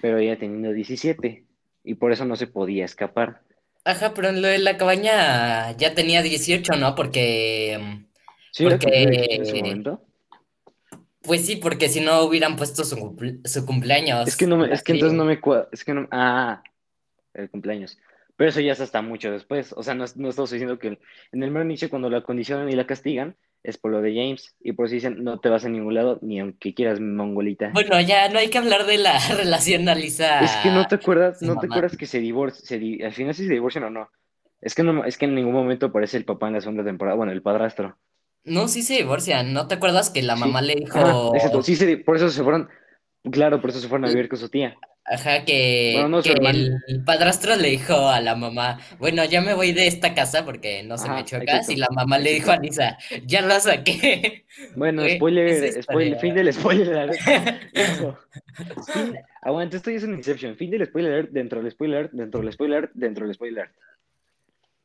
pero ella teniendo 17, y por eso no se podía escapar. ajá, pero en lo de la cabaña ya tenía 18, ¿no? Porque, ¿Sí 18 en ese porque, momento? pues sí, porque si no hubieran puesto su, cumple- su cumpleaños Es que no me, es que entonces no me cua- es que no, ah, el cumpleaños. Pero eso ya es hasta mucho después. O sea, no, no estamos diciendo que en el mero inicio, cuando la condicionan y la castigan, es por lo de James. Y por eso dicen, no te vas a ningún lado, ni aunque quieras, mongolita. Bueno, ya no hay que hablar de la relación Alisa. Es que no te acuerdas, no te acuerdas que se divorcian, se di- al final si se divorcian o no. Es que no, es que en ningún momento aparece el papá en la segunda temporada, bueno, el padrastro. No, sí se divorcian. ¿No te acuerdas que la Sí. mamá le dijo, exacto, sí, se por eso se fueron, claro, por eso se fueron a vivir con su tía. ajá, que, Bueno, no, que el, el padrastro le dijo a la mamá, bueno, ya me voy de esta casa porque no se Ajá, me chocas. Y la mamá le dijo a Lisa, ya la saqué. Bueno, spoiler, spoiler, fin del spoiler. alert. Fin- aguanta, esto ya es un Inception. Fin del spoiler alert, dentro del spoiler, alert, dentro del spoiler, alert, dentro del spoiler. alert.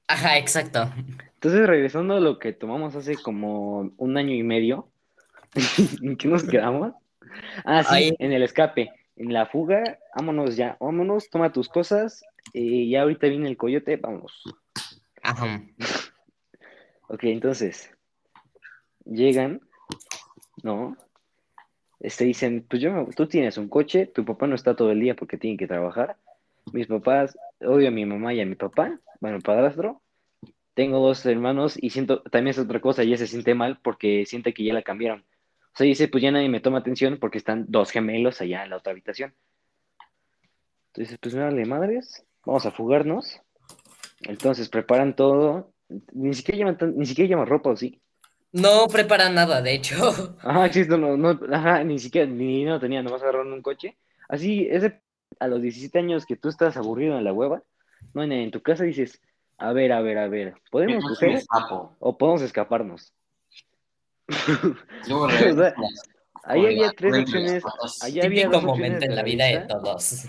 Ajá, exacto. Entonces, regresando a lo que tomamos hace como un año y medio, ¿en qué nos quedamos? Ah, sí, Ahí. en el escape, en la fuga, vámonos ya, vámonos, toma tus cosas, y ya ahorita viene el coyote, vamos. Ajá. Ok, entonces, llegan, ¿no? Este, dicen, pues yo, tú tienes un coche, tu papá no está todo el día porque tiene que trabajar. Mis papás, odio a mi mamá y a mi papá, bueno, padrastro. Tengo dos hermanos y siento, también es otra cosa, ella se siente mal porque siente que ya la cambiaron. O sea, dice, pues ya nadie me toma atención porque están dos gemelos allá en la otra habitación. Entonces, pues vale, madres, vamos a fugarnos. Entonces preparan todo, ni siquiera llevan, tan- ni siquiera llevan ropa, ¿o sí? No prepara nada, de hecho. Ajá, sí, no, no, no, ajá, ni siquiera, ni no tenía, nomás agarraron un coche. Así, ese, a los 17 años que tú estás aburrido en la hueva, no, en, en tu casa dices, a ver, a ver, a ver, ¿podemos coger o podemos escaparnos? Luego O sea, Ahí había tres opciones, ahí había dos opciones momento en la vida de todos.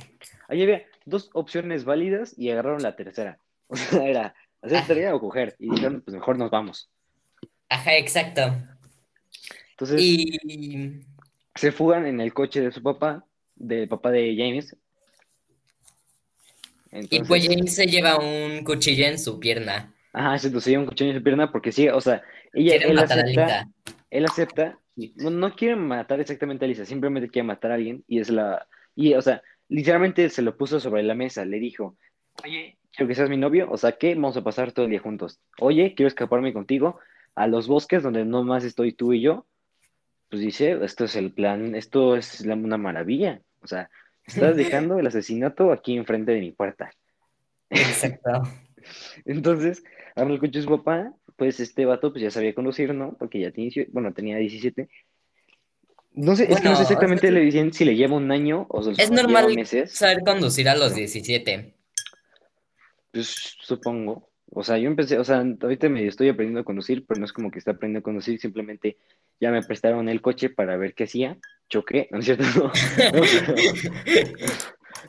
ahí había dos opciones válidas y agarraron la tercera. O sea, era hacer tarea o coger. Y dijeron, pues mejor nos vamos. Ajá, exacto. Entonces, Y se fugan en el coche de su papá, del papá de James. Y pues James se lleva un cuchillo en su pierna. Ajá, se se lleva un cuchillo en su pierna porque sí, o sea, ella, él matar a acepta, Lisa. él acepta, no, no quiere matar exactamente a Lisa, simplemente quiere matar a alguien y es la, y o sea, literalmente se lo puso sobre la mesa, le dijo, oye, quiero que seas mi novio, o sea, ¿qué? Vamos a pasar todo el día juntos. Oye, quiero escaparme contigo a los bosques donde no más estoy tú y yo. Pues dice, esto es el plan, esto es la- una maravilla, o sea, estás dejando el asesinato aquí enfrente de mi puerta. Exacto. Entonces, coche de su papá, pues este vato pues ya sabía conducir, ¿no? Porque ya tenía, bueno, tenía 17. No sé, es que no sé exactamente es le dicen si le lleva un año o Es normal meses, saber conducir a los 17. pues supongo. O sea, yo empecé, o sea, ahorita me estoy aprendiendo a conducir, pero no es como que esté aprendiendo a conducir, simplemente ya me prestaron el coche para ver qué hacía, choqué, ¿no es cierto? No,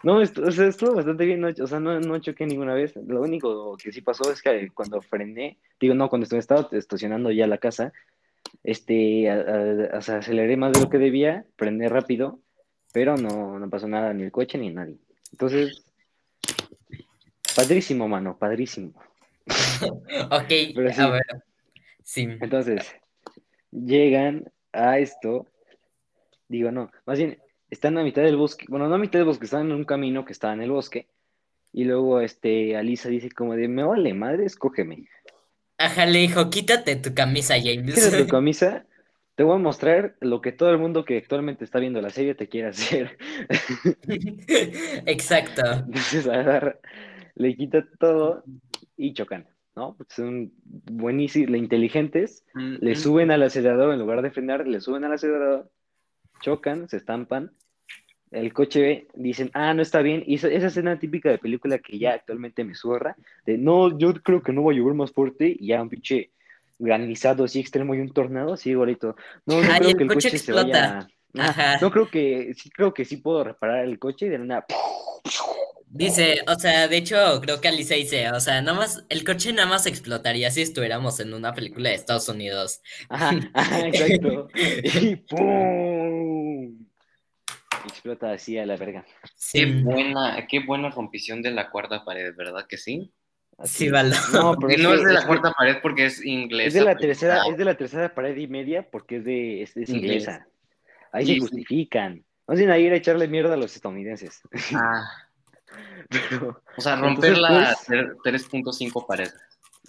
no, estu- o sea, estuvo bastante bien, no, o sea, no, no choqué ninguna vez. Lo único que sí pasó es que cuando frené, digo, no, cuando estu- estaba estacionando ya la casa, este, a- a- o sea, aceleré más de lo que debía, frené rápido, pero no, no pasó nada ni el coche ni nadie. Entonces, padrísimo, mano, padrísimo. Ok, Pero sí. a ver. Sí. Entonces, llegan a esto, digo, no, más bien, están a mitad del bosque, bueno, no a mitad del bosque, están en un camino que está en el bosque, y luego, este, Alisa dice como de, me vale madre, escógeme. Ajá, le dijo, quítate tu camisa, James. ¿Quieres tu camisa? Te voy a mostrar lo que todo el mundo que actualmente está viendo la serie te quiere hacer. Exacto. Entonces agarra, le quita todo y chocan, ¿no? Porque son buenísimos, inteligentes, Mm, le mm. suben al acelerador en lugar de frenar, le suben al acelerador, chocan, se estampan, el coche dicen, ah, no está bien, y esa, esa escena típica de película que ya actualmente me zurra, de no, yo creo que no va a llover más fuerte, y ya un pinche granizado así extremo y un tornado así igualito. No, no creo el que el coche coche se vaya. Ajá, Ajá. No creo que, sí creo que sí puedo reparar el coche y de una. Dice, o sea, de hecho, creo que Alicia dice, o sea, nada más, el coche nada más explotaría si estuviéramos en una película de Estados Unidos. Ajá, ajá, exacto. Y ¡pum! Explota así a la verga. Qué Sí, buena, qué buena rompición de la cuarta pared, ¿verdad que sí? Así. sí, Valdo. No, pero no es de la cuarta pared porque es inglesa. Es de la pero- tercera, Ah, es de la tercera pared y media porque es de es, inglesa. Ahí Sí, se justifican. Más bien a ir a echarle mierda a los estadounidenses. ah, Pero, o sea, romper Entonces, la pues- ter- 3.5 pared.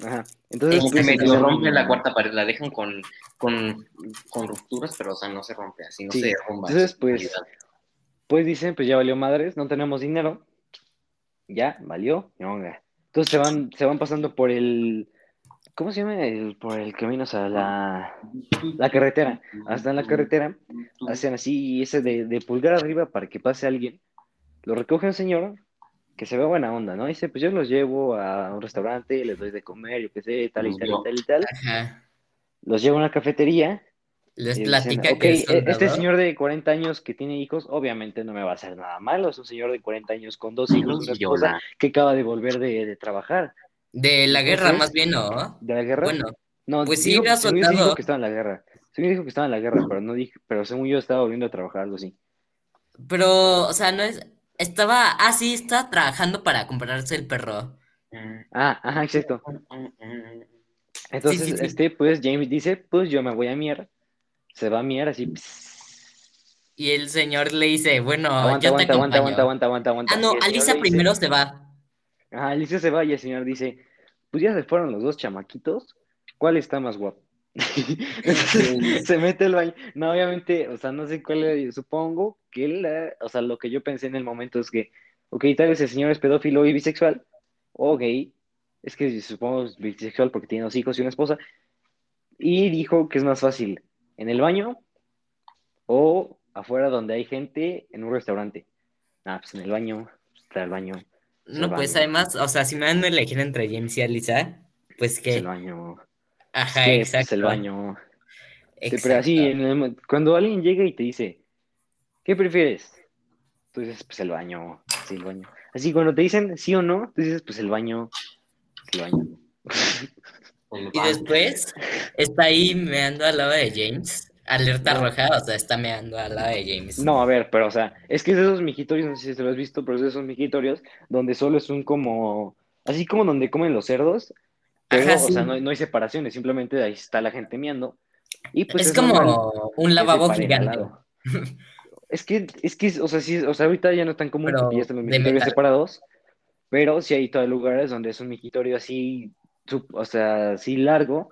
Ajá. Entonces, Como que pues, medio rompe la cuarta pared, la dejan con, con, con rupturas, pero o sea, no se rompe así, no Sí. se derrumba. Entonces, es pues, realidad. Pues dicen, pues ya valió madres, no tenemos dinero. Ya, valió, ñonga. Entonces se van, se van pasando por el, ¿cómo se llama? El, por el camino, o sea, la, la carretera. Hasta en la carretera hacen así ese de, de pulgar arriba para que pase alguien. Lo recoge un señor que se ve buena onda, ¿no? Dice, pues yo los llevo a un restaurante, les doy de comer, yo qué sé, tal y tal y tal y tal. Ajá. Los llevo a una cafetería Les dicen, platica "Ok, que es e- este señor de 40 años que tiene hijos, obviamente no me va a hacer nada malo. Es un señor de 40 años con dos hijos, una esposa que acaba de volver de, de trabajar. De la guerra, Entonces, más bien, ¿no? ¿De la guerra? Bueno, no, pues sí, según yo dijo que estaba en la guerra. Según dijo que estaba en la guerra, pero no dije, pero según yo estaba volviendo a trabajar, algo así. pero, o sea, no es. Estaba. Ah, sí, estaba trabajando para comprarse el perro. Ah, ajá, exacto. Entonces, sí, sí. este, pues James dice, pues yo me voy a miar. Se va a miar así. Y el señor le dice, bueno, aguanta, yo te aguanta, aguanta, acompaño. aguanta, aguanta, aguanta, aguanta. Ah, no, el dice- primero se va. Ajá, Alicia se va y el señor dice, pues ya se fueron los dos chamaquitos, ¿cuál está más guapo? Se mete al baño. No, obviamente, o sea, no sé cuál, es, supongo que él, eh, o sea, lo que yo pensé en el momento es que, ok, tal vez el señor es pedófilo y bisexual, o gay, es que supongo es bisexual porque tiene dos hijos y una esposa, y dijo que es más fácil, en el baño o afuera donde hay gente en un restaurante. Ah, pues en el baño, está el baño. No, pues además, o sea, si me van a elegir entre James y Alisa, pues Es que. el baño. Ajá, ¿Qué? exacto. Pues el baño. Exacto. pero así, el- cuando alguien llega y te dice, ¿qué prefieres? Tú dices, pues el baño, sí, el baño. Así, cuando te dicen sí o no, tú dices, pues el baño, el baño. Y después está ahí meando al lado de James. Alerta No. roja, o sea, está meando al lado de James. No, a ver, pero o sea, es que es de esos mijitorios, no sé si te lo has visto, pero es de esos mijitorios donde solo es un como, así como donde comen los cerdos, pero, Ajá, o sea, no, hay- no hay separaciones, simplemente ahí está la gente miando. Y pues es es normal como un se lavabo gigante. Es que, es que, o sea, sí, o sea, ahorita ya no es tan común Pero porque ya están los mijitorios separados, pero sí hay todavía lugares donde es un mijitorio así, o sea, así largo.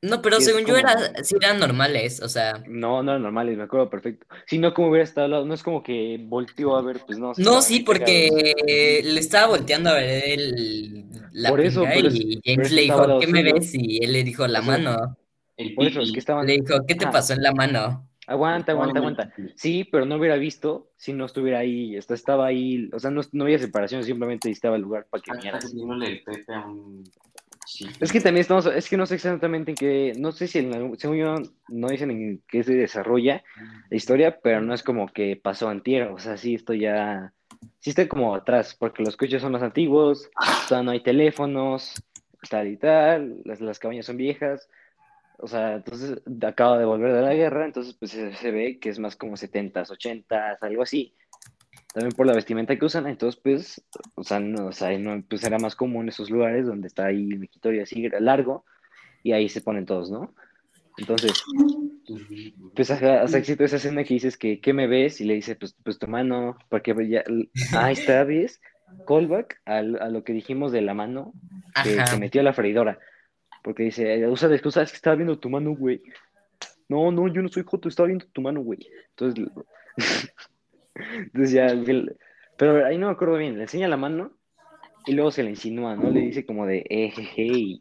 No, pero Sí, según yo era, sí eran normales, o sea. No, no eran normales, me acuerdo perfecto. Si no, como hubiera estado al lado, no es como que volteó a ver, pues no. No, sí, porque le estaba volteando a ver el, la Por eso, pero y pero James es le dijo, ¿qué me suyo. ves? Y él le dijo, la O sea, mano. El Por eso, es que estaban. Le dijo, ¿qué te Ajá. pasó en la mano? Aguanta, aguanta, aguanta. Sí, pero no hubiera visto si no estuviera ahí. Esta- Estaba ahí, o sea, no, no había separación, simplemente estaba el lugar para que miaras. Sí. Es que también estamos, es que no sé exactamente en qué, no sé si en algún- según yo no dicen en qué se desarrolla la historia, pero no es como que pasó antier, o sea, sí esto ya, sí está como atrás, porque los coches son más antiguos, todavía no hay teléfonos, tal y tal, las, las cabañas son viejas, o sea, entonces acaba de volver de la guerra, entonces pues se, se ve que es más como 70s, 80s, algo así. También por la vestimenta que usan, entonces pues, o sea, no, o sea, no, pues era más común esos lugares donde está ahí el mejitorio así largo y ahí se ponen todos, ¿no? Entonces, pues ajá, o sea, existe esa escena que dices que, ¿qué me ves? Y le dice, pues, pues tu mano, porque ya, ahí está, ¿ves? Callback al- a, lo que dijimos de la mano que se metió a la freidora. Porque dice, usa de excusa, es que estaba viendo tu mano, güey. No, no, yo no soy Joto, estaba viendo tu mano, güey. Entonces, entonces ya, pero ahí no me acuerdo bien, le enseña la mano y luego se le insinúa, ¿no? Le dice como de, eh,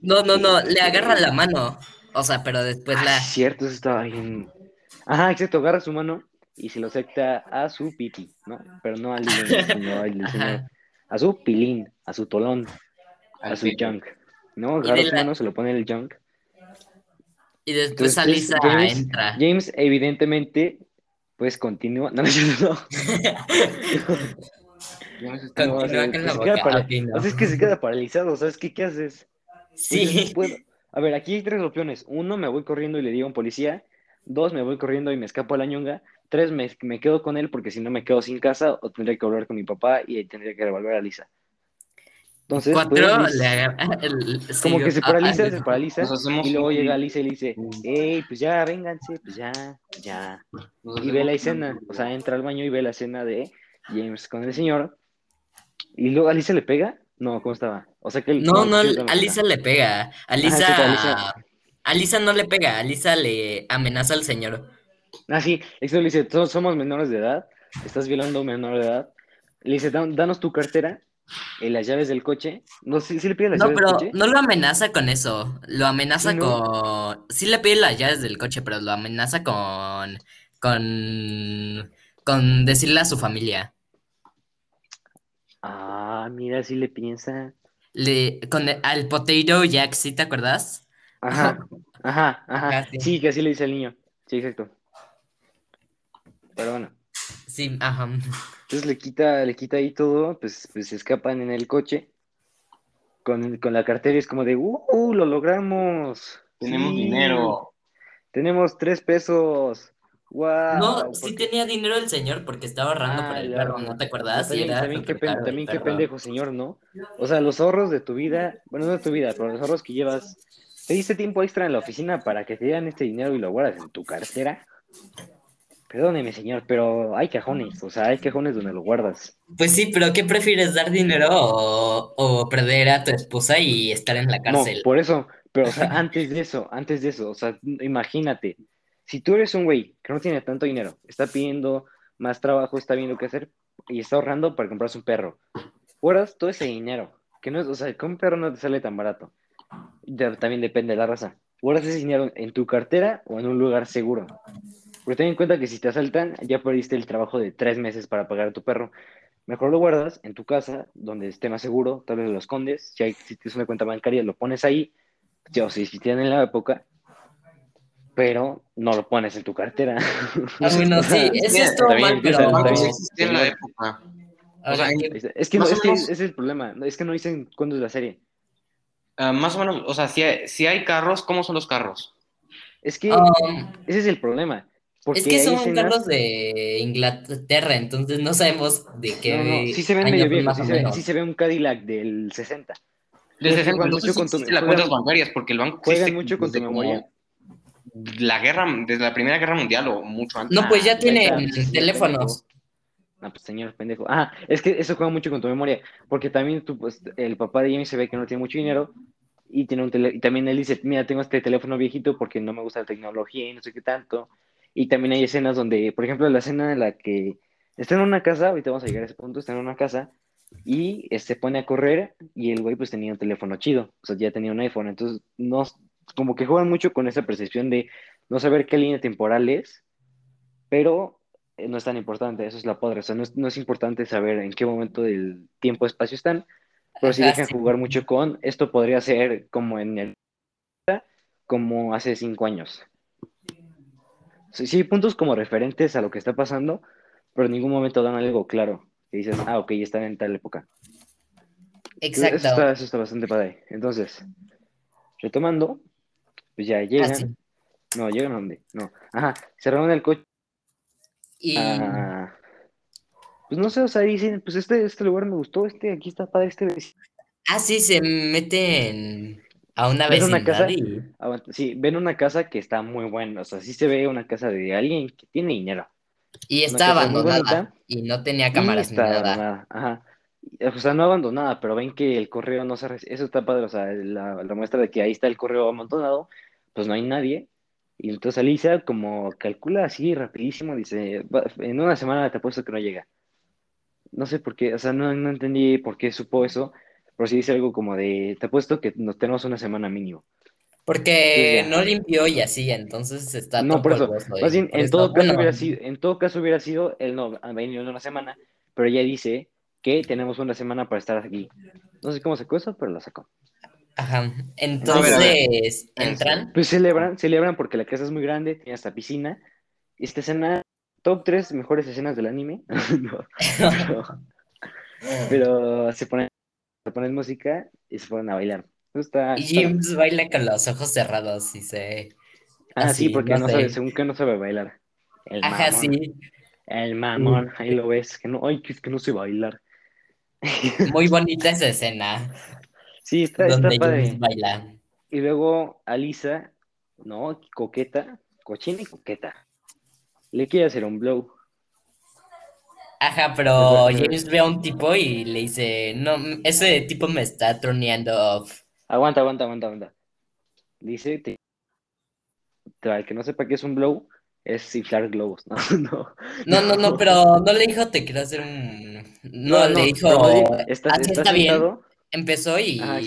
No, no, no, le agarra la mano. O sea, pero después Ah, la. cierto, eso estaba bien. Ajá, exacto, agarra su mano y se lo acepta a su pipi, ¿no? Pero no al sino a su pilín, a su tolón, a su junk, ¿no? Agarra su la- mano, se lo pone en el junk. Y después Entonces, Alisa James, entra. James, evidentemente, pues continúa. No, no, no Continúa con la se queda boca. para- Ok, no. o sea, es que se queda paralizado, ¿sabes qué, qué haces? Sí. "No puedo". A ver, aquí hay tres opciones. Uno, me voy corriendo y le digo a un policía. Dos, me voy corriendo y me escapo a la ñonga. Tres, me, me quedo con él porque si no me quedo sin casa o tendría que volver con mi papá y tendría que revolver a Lisa. Entonces, Cuatro pues, el- como sí, que se ah, paraliza, ah, se paraliza. Nos hacemos Y luego llega Lisa y le dice, hey, pues ya, vénganse, pues ya, ya. nos Y ve la escena, o sea, entra al baño y ve la escena de James con el señor. Y luego Alicia le pega. No, ¿cómo estaba? O sea que el- No, no, ¿qué es la Alisa mejor? le pega. Alisa. Alisa no le pega, Alisa le amenaza al señor. Ah, sí, eso le dice, todos somos menores de edad, estás violando a un menor de edad. Le dice, "Dan- danos tu cartera y las llaves del coche. No sé, ¿sí le pide las No, llaves del pero coche? no lo amenaza con eso. Lo amenaza Sí, ¿no? con. Sí le pide las llaves del coche, pero lo amenaza con. con. con decirle a su familia. Ah, mira, sí le piensa. Le, con el- al Potato Jack, ¿sí te acuerdas? Ajá, ajá, ajá. Sí. Sí, que así le dice al niño. Sí, exacto. Pero bueno, Sí, ajá. Entonces le quita, le quita ahí todo, pues, pues se escapan en el coche con, con la cartera y es como de, ¡uh, lo logramos! Tenemos Sí, dinero. Tenemos tres pesos. ¡Wow! No, sí tenía dinero el señor porque estaba ahorrando por Ah, el ya. perro, ¿no te acuerdas? También, era también qué, pen- también qué pendejo, señor, ¿no? O sea, los ahorros de tu vida, bueno, no de tu vida, pero los ahorros que llevas, te diste tiempo extra en la oficina para que te dieran este dinero y lo guardas en tu cartera. Perdóneme, señor, pero hay cajones, o sea, hay cajones donde lo guardas. Pues sí, pero ¿qué prefieres, dar dinero o, o perder a tu esposa y estar en la No, cárcel? por eso, pero, o sea, antes de eso, antes de eso, o sea, imagínate, si tú eres un güey que no tiene tanto dinero, está pidiendo más trabajo, está viendo qué hacer y está ahorrando para comprarse un perro, guardas todo ese dinero, que no es, o sea, que un perro no te sale tan barato, también depende de la raza, guardas ese dinero en tu cartera o en un lugar seguro, porque ten en cuenta que si te asaltan, ya perdiste el trabajo de tres meses para pagar a tu perro, Mejor lo guardas en tu casa, donde esté más seguro, tal vez lo escondes. Si, hay, si tienes una cuenta bancaria, lo pones ahí. Ya, o si existían en la época, pero no lo pones en tu cartera. Ah, bueno, sí, Mira, estuvo también mal, pero... También- existía en la época. O sea, es que, no, es que menos- ese es el problema. no, Es que no dicen cuándo es la serie. Ah, más o menos, o sea, si hay, si hay carros, ¿cómo son los carros? Es que Um, ese es el problema. Porque es que son escenas- carros de Inglaterra, entonces no sabemos de qué No, no, sí se ven año medio viejos. Sí o se, ve- menos. sí se ve un Cadillac del 60. Desde Es que 60, juegan entonces mucho con tu- las juegan- cuentas bancarias, porque el banco juegan mucho con tu memoria. La guerra, desde la Primera Guerra Mundial o mucho antes. No, pues ya ahí tienen teléfonos. Ah, pues señor pendejo. Ah, es que eso juega mucho con tu memoria, porque también tú, pues, el papá de Jamie se ve que no tiene mucho dinero y tiene un tele y también él dice, mira, tengo este teléfono viejito porque no me gusta la tecnología y no sé qué tanto. Y también hay escenas donde, por ejemplo, la escena en la que está en una casa, ahorita vamos a llegar a ese punto, está en una casa y se pone a correr y el güey pues tenía un teléfono chido, o sea, ya tenía un iPhone, entonces no, como que juegan mucho con esa percepción de no saber qué línea temporal es, pero eh, no es tan importante, eso es la podre, o sea, no es, no es importante saber en qué momento del tiempo-espacio están, pero sí Ajá, dejan sí. jugar mucho con, esto podría ser como en el, como hace cinco años. Sí, sí, puntos como referentes a lo que está pasando, pero en ningún momento dan algo claro, que dices, ah, ok, están en tal época. Eso Exacto. está, eso está bastante padre. Entonces, retomando, pues ya llegan. Ah, sí. No, llegan a dónde? No. Ajá, se reúnen el coche. Y a- Pues no sé, o sea, dicen, pues este, este lugar me gustó, este, aquí está padre, este vecino. ah, sí, se meten a una Ven una casa, y sí, ven una casa que está muy buena, o sea, sí se ve una casa de alguien que tiene dinero. y está abandonada y no tenía cámaras ni nada. abandonada, ajá. O sea, no abandonada, pero ven que el correo no se... Eso está padre, o sea, la, la muestra de que ahí está el correo amontonado, pues no hay nadie. Y entonces Alicia, como calcula así rapidísimo, dice, "Va- en una semana te apuesto que no llega. No sé por qué, o sea, no, no entendí por qué supo eso, pero sí dice algo como de, te apuesto que nos tenemos una semana mínimo. Porque no limpió y así, entonces está No, por eso, más bien, en todo caso bueno, hubiera sido, en todo caso hubiera sido, él no ha venido en una semana, pero ella dice que tenemos una semana para estar aquí. No sé cómo sacó eso, pero lo sacó. Ajá. a ver, Entonces a ver. entran. Pues celebran, celebran porque la casa es muy grande, tiene hasta piscina. Esta escena, top 3 mejores escenas del anime. No, pero, pero se ponen, se ponen música y se ponen a bailar. Está, Y está- James baila con los ojos cerrados y se. Ah, sí, porque no sabe, según que no sabe bailar. El Ajá, mamón, sí. El mamón, ahí lo ves, que no, ay, que es que no sé bailar. Muy bonita esa escena Sí, está, está donde padre. James baila. Y luego Alisa, ¿no? Coqueta, cochina y coqueta. Le quiere hacer un blow. Ajá, pero. James ve a un tipo y le dice, no, ese tipo me está troneando. Aguanta, aguanta, aguanta, aguanta. Dice, te- para el que no sepa qué es un blow, es inflar globos. No, no. No, no, no, pero no le dijo te quiero hacer un... No, le dijo, está, así está está bien. Empezó y... Ajá,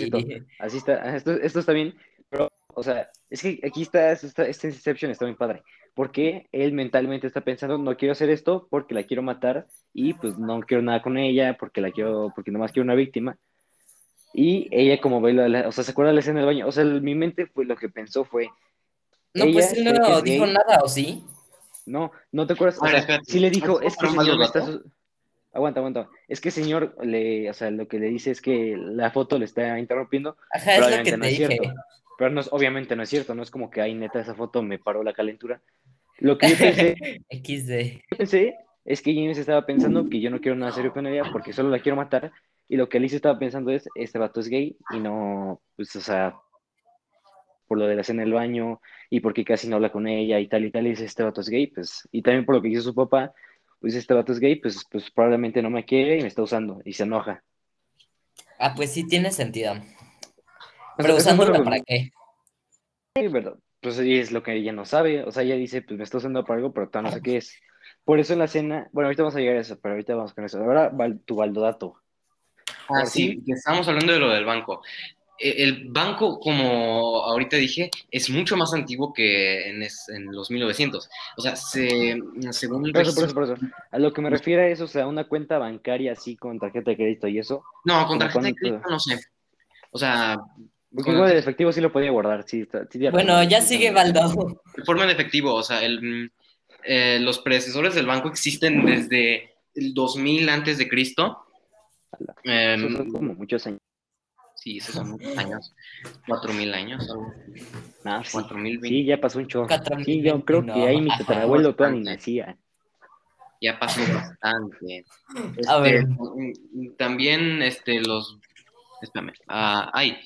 así está, esto, esto está bien, pero, o sea, es que aquí está, está, este Inception está muy padre, porque él mentalmente está pensando, no quiero hacer esto porque la quiero matar y pues no quiero nada con ella, porque la quiero, porque nomás quiero una víctima, y ella como ve, la- la- o sea, se acuerda de la escena del baño, o sea, mi mente fue, lo que pensó fue, No, ella pues él no dijo gay. nada, ¿o sí? No, no te acuerdas. O sea, sí le dijo, ¿Puedo es que señor me está. su- Aguanta, aguanta. Es que señor le, o sea, lo que le dice es que la foto le está interrumpiendo, Ajá, es lo que no te es dije. cierto. Pero no es, obviamente no es cierto, no es como que, ay, neta, esa foto me paró la calentura. Lo que yo pensé, XD. pensé es que James estaba pensando que yo no quiero nada serio con ella porque solo la quiero matar. Y lo que Alice estaba pensando es, este vato es gay y no, pues, o sea, por lo de la escena en el baño y porque casi no habla con ella y tal y tal, y dice, este vato es gay, pues, y también por lo que hizo su papá, pues este vato es gay, pues, pues probablemente no me quiere y me está usando y se enoja. Ah, pues sí tiene sentido. Pero usándola que- para qué. Sí, ¿verdad? Pues sí, es lo que ella no sabe, o sea, ella dice, pues me está usando para algo, pero todavía no sé qué es. Por eso en la escena, bueno, ahorita vamos a llegar a eso, pero ahorita vamos con eso. Ahora tu baldodato. Ah, sí, estábamos hablando de lo del banco. Eh, El banco, como ahorita dije, es mucho más antiguo que en, es- en los 1900. O sea, se, según el Por eso, por eso, por eso. A lo que me refiero es, o sea, una cuenta bancaria así con tarjeta de crédito y eso. No, con ¿Cómo tarjeta de crédito no sé. O sea, Porque igual el efectivo sí lo podía guardar, sí. está- sí Bueno, ya sigue Baldo. de forma de efectivo. O sea, el, mm, eh, los predecesores del banco existen desde el 2000 antes de Cristo. Eso son como muchos años. sí, esos son muchos años. 4000 años. algo. No, sí. 4020. Sí, ya pasó un chorro. Sí, yo creo no. que ahí mi Ajá. tatarabuelo todavía ni nacía. ya pasó bastante. A Este, ver. mm, También este, los. Espérame. ah, ay,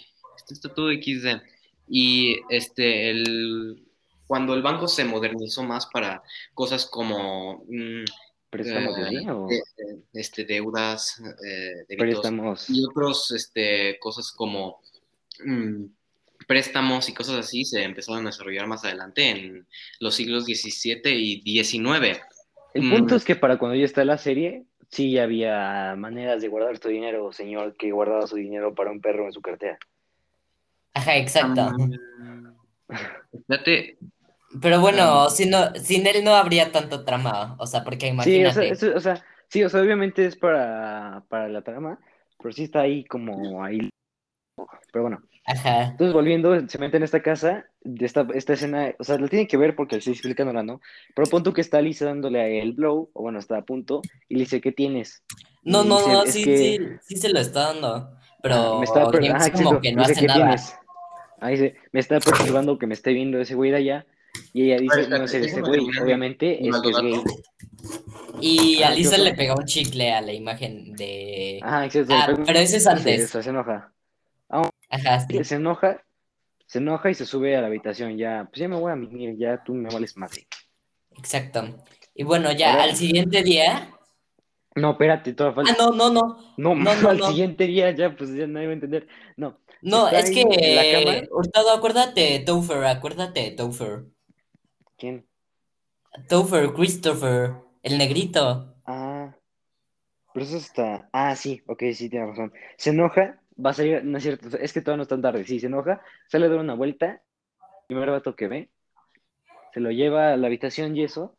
esto está todo XD. Y este, el. Cuando el banco se modernizó más para cosas como mm, ¿Préstamos eh, de o de- este, deudas, eh, préstamos? y otros este, cosas como mm, préstamos y cosas así se empezaron a desarrollar más adelante en los siglos XVII y XIX. El punto Mm. es que para cuando ya está la serie, sí había maneras de guardar tu dinero, señor, que guardaba su dinero para un perro en su cartera. Ajá, exacto. Fíjate, Pero bueno, Ah. si no, sin él no habría tanto trama. O sea, porque Sí, o imagínate. sea, eso- o sea, sí, o sea, obviamente es para, para la trama, pero sí está ahí como ahí. Pero bueno, Ajá. entonces volviendo, se mete en esta casa, de esta, esta escena, o sea, lo tiene que ver porque estoy explicándola, ¿no? Pero punto que está Lisa dándole a el blow, o bueno, está a punto, y le dice, ¿qué tienes? No, no, dice, no, "Es sí, que- sí, sí se lo está dando. Pero me está, James ajá, como exacto. que no Dice, hace ¿qué nada. tienes? Ahí dice, me está perturbando que me esté viendo ese güey de allá. Y ella dice, no sé ese güey. Obviamente es que es gay. Y Ah, a Lisa ¿qué le pega un chicle a la imagen de. Ajá, exacto. Ah, un- pero eso es se- antes. Se, se enoja. Ajá, sí. Se enoja, se enoja y se sube a la habitación. Ya, pues ya me voy a mimir, ya tú me vales madre. Exacto. Y bueno, ya al siguiente día. No, espérate, Ah, falta. no, no, no. no, no, no, al no. siguiente día ya, pues ya nadie va a entender. No, No, es que. Hurtado, acuérdate Topher, acuérdate Topher. ¿quién? Topher, Christopher, el negrito. Ah, pero eso está. Ah, sí, ok, sí, tiene razón. Se enoja, va a salir, no es cierto, es que todavía no es tan tarde. Sí, se enoja, sale a dar una vuelta. Primer vato que ve, se lo lleva a la habitación y eso.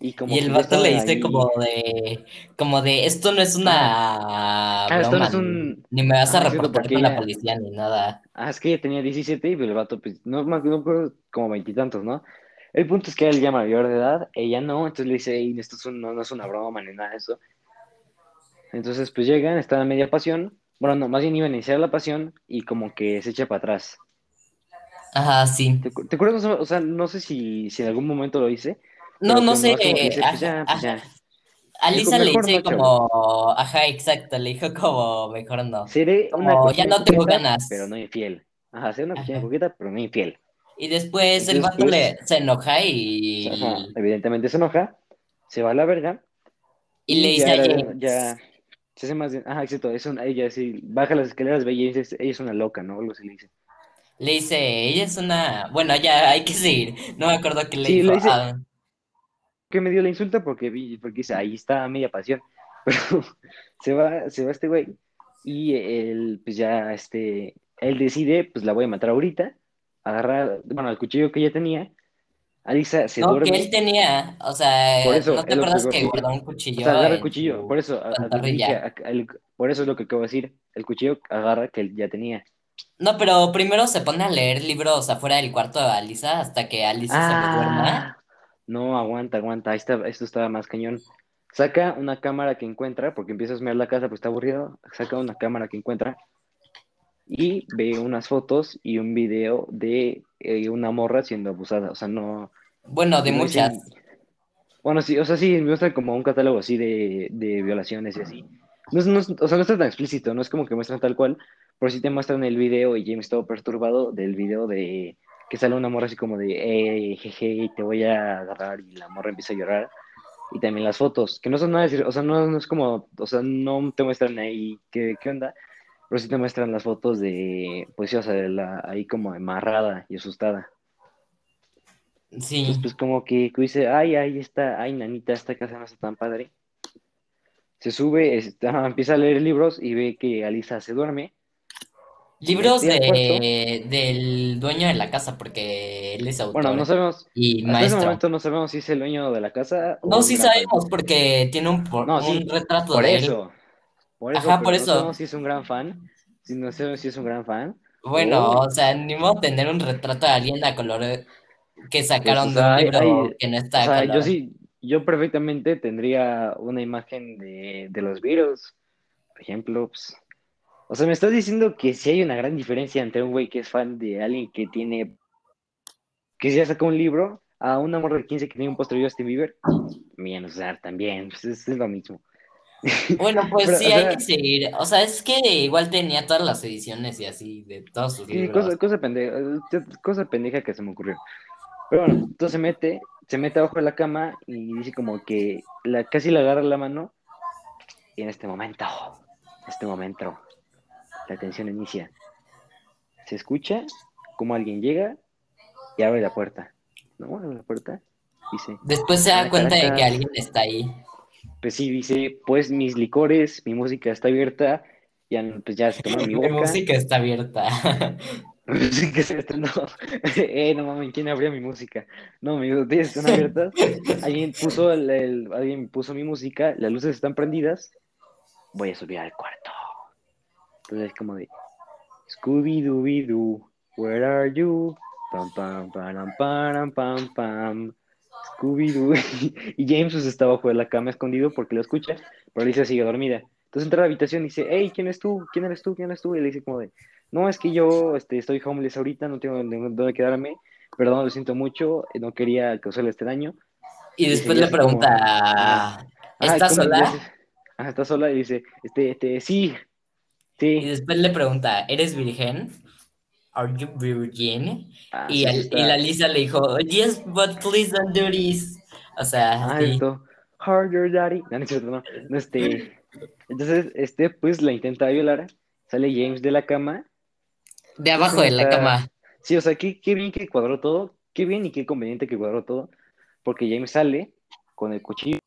Y como Y el vato le dice ahí- como de, como de, esto no es una Ah, esto no broma, es un- ni me vas a Ah, reportar con la policía ni nada. Ah, es que ella tenía 17 y el vato, pues, no más, no como veintitantos, ¿no? El punto es que él ya mayor de edad, ella no, entonces le dice, "Ey, esto es un- no, no es una broma ni nada de eso. Entonces, pues llegan, están a media pasión, bueno, no, más bien iban a iniciar la pasión y como que se echa para atrás. Ajá, sí. ¿Te, te acuerdas? O sea, no sé si, si en algún momento lo hice. No, no pues sé, que pues pues. A Dijo, Lisa le "Mejor dice no, chavo". como, ajá, exacto, le dijo como, mejor no. Seré una Como, ya no tengo ganas. pero no infiel. Ajá, seré una cochina Ajá. coqueta, pero no infiel. Y después el vato pues, le, se enoja y... Ajá, evidentemente se enoja, se va a la verga Y le dice a ya, James. ya se hace más de, ajá, exacto, es una, ella sí, baja las escaleras, ve y dice, ella es una loca, ¿no? Algo así le dice. Le dice, ella es una. Bueno, ya hay que seguir. No me acuerdo qué le Sí, dijo. le dice- Ah, que me dio la insulta porque vi, porque dice, ahí está media pasión. Pero se va, se va este güey y él, pues ya, este, él decide, pues la voy a matar ahorita, agarrar, bueno, el cuchillo que ella tenía, Alisa se no, duerme, que él tenía. O sea, Por eso, ¿no te acuerdas que guardó un o cuchillo? sea, agarra el cuchillo, por eso, a- dije, el- por eso es lo que acabo de decir, el cuchillo agarra que él ya tenía. No, pero primero se pone a leer libros afuera del cuarto de Alisa hasta que Alisa se le duerma. No, aguanta, aguanta, ahí está, esto estaba más cañón. Saca una cámara que encuentra, porque empieza a mirar la casa, pues está aburrido, saca una cámara que encuentra y ve unas fotos y un video de eh, una morra siendo abusada, o sea, no... Bueno, de no dicen- muchas. Bueno, sí, o sea, sí, muestra como un catálogo así de, de violaciones y así. No, es- no o sea, no está tan explícito, no es como que muestran tal cual, pero sí te muestran el video y James todo perturbado del video de que sale una morra así como de, eh, jeje, te voy a agarrar y la morra empieza a llorar. Y también las fotos, que no son nada, decir, o sea, no, no es como, o sea, no te muestran ahí qué, qué onda, pero sí te muestran las fotos de, pues sí, o sea, de la, ahí como amarrada y asustada. Sí. Entonces, pues como que, que dice, ay, ahí está, ay, nanita, esta casa no está tan padre. Se sube, está- empieza a leer libros y ve que Alisa se duerme. Libros de, del dueño de la casa, porque él es autor Bueno, no sabemos, y hasta ese momento no sabemos si es el dueño de la casa o No, sí sabemos, porque tiene un, por- No, un sí, retrato Por de él. eso, por eso, Ajá, por no eso. sabemos si es un gran fan, si no sabemos si es un gran fan. Bueno, Oh. o sea, ni modo tener un retrato de alguien a color que sacaron Pues, de o sea, un libro hay- que no O está a sea, yo sí, yo perfectamente tendría una imagen de, de los Beatles, por ejemplo, pues, o sea, me estás diciendo que sí hay una gran diferencia entre un güey que es fan de alguien que tiene, que ya sacó un libro, a una morra de 15 que tiene un postre de Justin Bieber, bien, o sea, también, pues es, es lo mismo. Bueno, pues Pero, sí, hay sea- que seguir. O sea, es que igual tenía todas las ediciones y así de todos sus libros. cosa, cosa pendeja, cosa pendeja que se me ocurrió. Pero bueno, entonces se mete, se mete abajo de la cama y dice como que la, casi le agarra la mano. Y en este momento, en este momento, la tensión inicia. Se escucha como alguien llega y abre la puerta. ¿No? Abre la puerta. Dice, Después se da cuenta de que alguien está ahí. pues sí, dice, pues mis licores, mi música está abierta. Ya, pues ya se toma mi Mi boca. música está abierta. Sí, que se estrenó. Eh, no mames, ¿quién abría mi música? No, mis botellas están abiertas. Alguien puso, el, el- alguien puso mi música, las luces están prendidas. Voy a subir al cuarto. Entonces es como de Scooby-Dooby-Doo, where are you? Pam, pam, param, param, pam, pam. Scooby-Doo. Y James pues, está abajo de la cama escondido porque lo escucha, pero Alicia sigue dormida. Entonces entra a la habitación y dice, hey, ¿quién es tú? ¿Quién eres tú? ¿Quién eres tú? Y le dice como de, no, es que yo este, estoy homeless ahorita, no tengo dónde, quedarme, perdón, lo siento mucho, eh, no quería causarle este daño. Y después le pregunta, Ajá, ¿estás ¿cómo le sola? haces? Ajá, está sola y dice, este, este, sí, Y después le pregunta, ¿eres virgen? ¿Are you virgin? Ah, Y, al- y la Lisa le dijo, yes, but please don't do this. O sea, Ah, sí. esto, harder daddy. No, no no, no, este, entonces, este, pues la intenta violar, sale James de la cama, De abajo de la cama. sí, o sea, qué, qué bien que cuadró todo, qué bien y qué conveniente que cuadró todo, porque James sale con el cuchillo,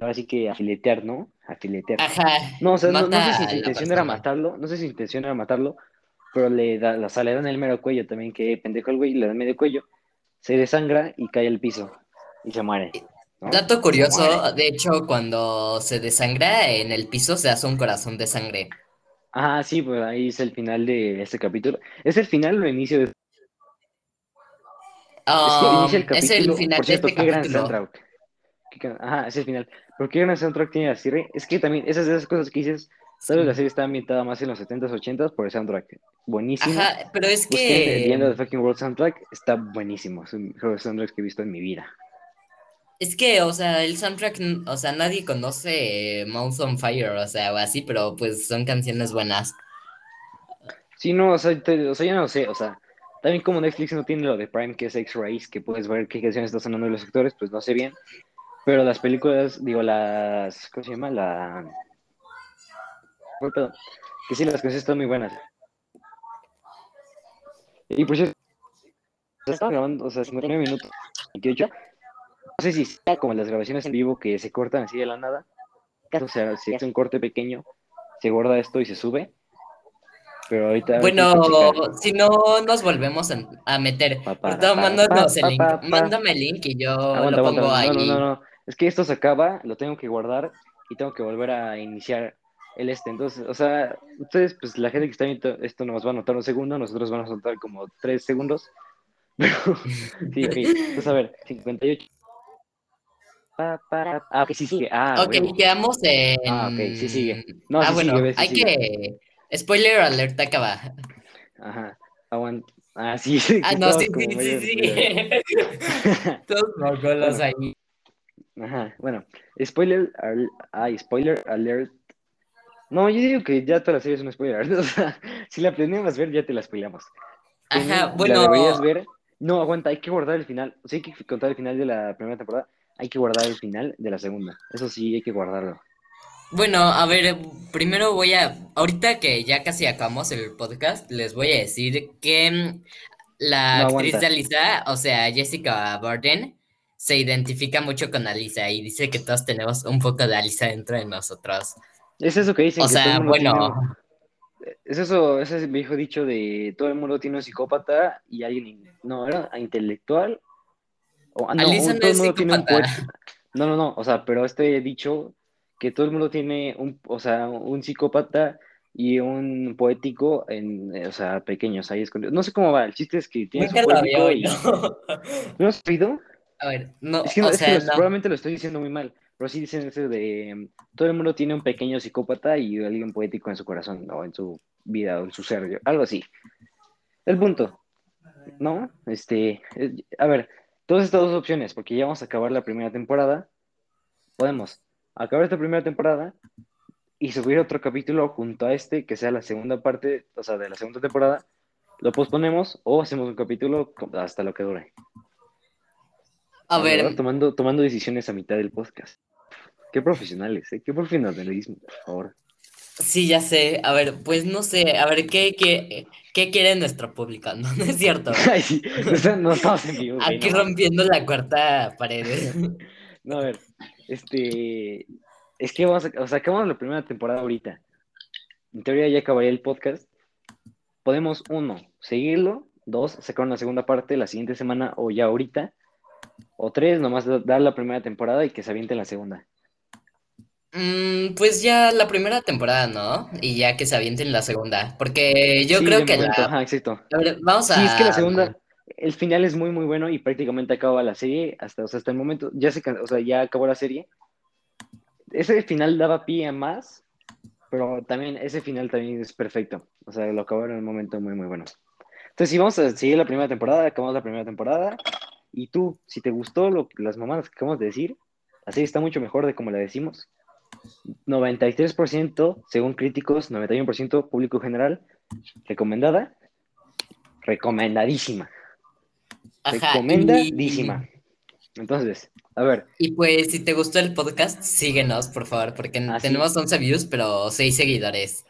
ahora sí que a filetear, ¿no? A filetear. Ajá. No, o sea, no, sé si su intención era matarlo, no sé si su intención era matarlo, pero le da, la sale en el mero cuello también, que pendejo el güey, le da en medio cuello, se desangra y cae al piso y se muere. ¿no? Dato curioso, muere. de hecho, cuando se desangra en el piso se hace un corazón de sangre. Ah, sí, pues ahí es el final de este capítulo. ¿Es el final o el inicio de es que Um, inicia el es capítulo? el final Por de este qué gran capítulo. soundtrack. Ajá, es el final. Pero qué gran soundtrack tiene la serie. Es que también, esas esas cosas que dices, vez la serie está ambientada más en los 70s, 80s por el soundtrack. Buenísimo. Ajá, pero es Busquen el The End of que the Fucking World soundtrack, está buenísimo. Es un mejor soundtrack que he visto en mi vida. es que, o sea, el soundtrack, o sea, nadie conoce eh, Mouth on Fire, o sea, o así, pero pues son canciones buenas. Sí, no, o sea, te- o sea, yo no sé, o sea, también como Netflix no tiene lo de Prime, que es X-Rays, que puedes ver qué canción está sonando de los actores, pues no sé bien. Pero las películas, digo, las. ¿Cómo se llama? La. ¿Cuál pedo? Que sí, las canciones están muy buenas. Y por cierto, estaba grabando, o sea, 59 minutos, 28. No sé si sea como las grabaciones en vivo que se cortan así de la nada. O sea, si es un corte pequeño, se guarda esto y se sube. Pero ahorita. Bueno, si no nos volvemos a, a meter, Pa, pa, mándanos el link. Mándame el link y yo Aguanta, lo pongo aguanta. ahí. No, no, no. Es que esto se acaba, lo tengo que guardar y tengo que volver a iniciar el este. Entonces, o sea, ustedes, pues la gente que está viendo esto nos va a notar un segundo, nosotros vamos a notar como tres segundos. Pero, sí, ok. Entonces, a ver, 58. Pa, pa, ah, ok, sí sigue. Ah, ok, quedamos en. Ah, ok, sí sigue. No, ah, sí bueno, sigue, sí hay sigue. que. Spoiler alert acaba. Ajá. Aguanta. Ah, sí, sí. Ah, no, sí, sí, sí, sí. Todos mongolos ahí. Ajá, bueno, spoiler, al- ay, spoiler alert. No, yo digo que ya toda la serie es un spoiler. O sea, si la planeamos ver, ya te la spoilamos. Ajá, La bueno. deberías ver. No, aguanta, hay que guardar el final. O sea, hay que contar el final de la primera temporada. Hay que guardar el final de la segunda. Eso sí, hay que guardarlo. Bueno, a ver, primero voy a, ahorita que ya casi acabamos el podcast, les voy a decir que mm, la No, actriz de Alisa, o sea, Jessica Barden, se identifica mucho con Alisa y dice que todos tenemos un poco de Alisa dentro de nosotros. Es eso que dicen. O que el sea, bueno, tiene- Es eso, ese viejo dicho de todo el mundo tiene un psicópata y alguien, no, era intelectual. O, ah, no, Alisa no todo el es mundo tiene un psicópata. poeta. No, no, no, o sea, pero este dicho que todo el mundo tiene un, o sea, un psicópata y un poético en, eh, o sea, pequeños ahí escondidos. No sé cómo va, el chiste es que tienes un nunca poético había y... ¿No has oído? A ver, no, Es que, o es que sea, lo- no. probablemente lo estoy diciendo muy mal, pero sí dicen eso de mm, todo el mundo tiene un pequeño psicópata y alguien poético en su corazón, o en su vida, o en su ser, algo así. El punto, ¿no? Este, eh, a ver, todas estas dos opciones, porque ya vamos a acabar la primera temporada, podemos acabar esta primera temporada y subir otro capítulo junto a este, que sea la segunda parte, o sea, de la segunda temporada, lo posponemos o hacemos un capítulo hasta lo que dure. A ver, verdad, tomando, tomando decisiones a mitad del podcast. Qué profesionales, ¿eh? Qué profesionalismo, por favor. sí, ya sé. A ver, pues no sé. A ver, ¿qué, qué, qué quiere nuestro público? No, no es cierto. Ay, sí, no, estamos en vivo. Aquí no. rompiendo la cuarta pared. No, a ver, este, es que vamos a, o sea, acabamos la primera temporada ahorita. En teoría ya acabaría el podcast. Podemos, uno, seguirlo. Dos, sacar una segunda parte la siguiente semana o ya ahorita. O tres, nomás da- dar la primera temporada y que se aviente la segunda. Mm, pues ya la primera temporada, ¿no? Y ya que se avienten la segunda. Porque yo Sí, creo que momento, la. Ajá, exacto. a ver, vamos a. Sí, es que la segunda, el final es muy, muy bueno y prácticamente acaba la serie, hasta, o sea, hasta el momento, ya se, o sea, ya acabó la serie. Ese final daba pie a más, pero también ese final también es perfecto. O sea, lo acabaron en un momento muy, muy bueno. Entonces, si vamos a seguir la primera temporada, acabamos la primera temporada, y tú, si te gustó lo, las mamadas que acabamos de decir, la serie está mucho mejor de como la decimos. 93% según críticos, 91% público general, recomendada, recomendadísima. Ajá, Recomendadísima. Entonces, a ver, Y, pues, si te gustó el podcast, síguenos, por favor, porque Ah, tenemos 11 views, pero 6 seguidores.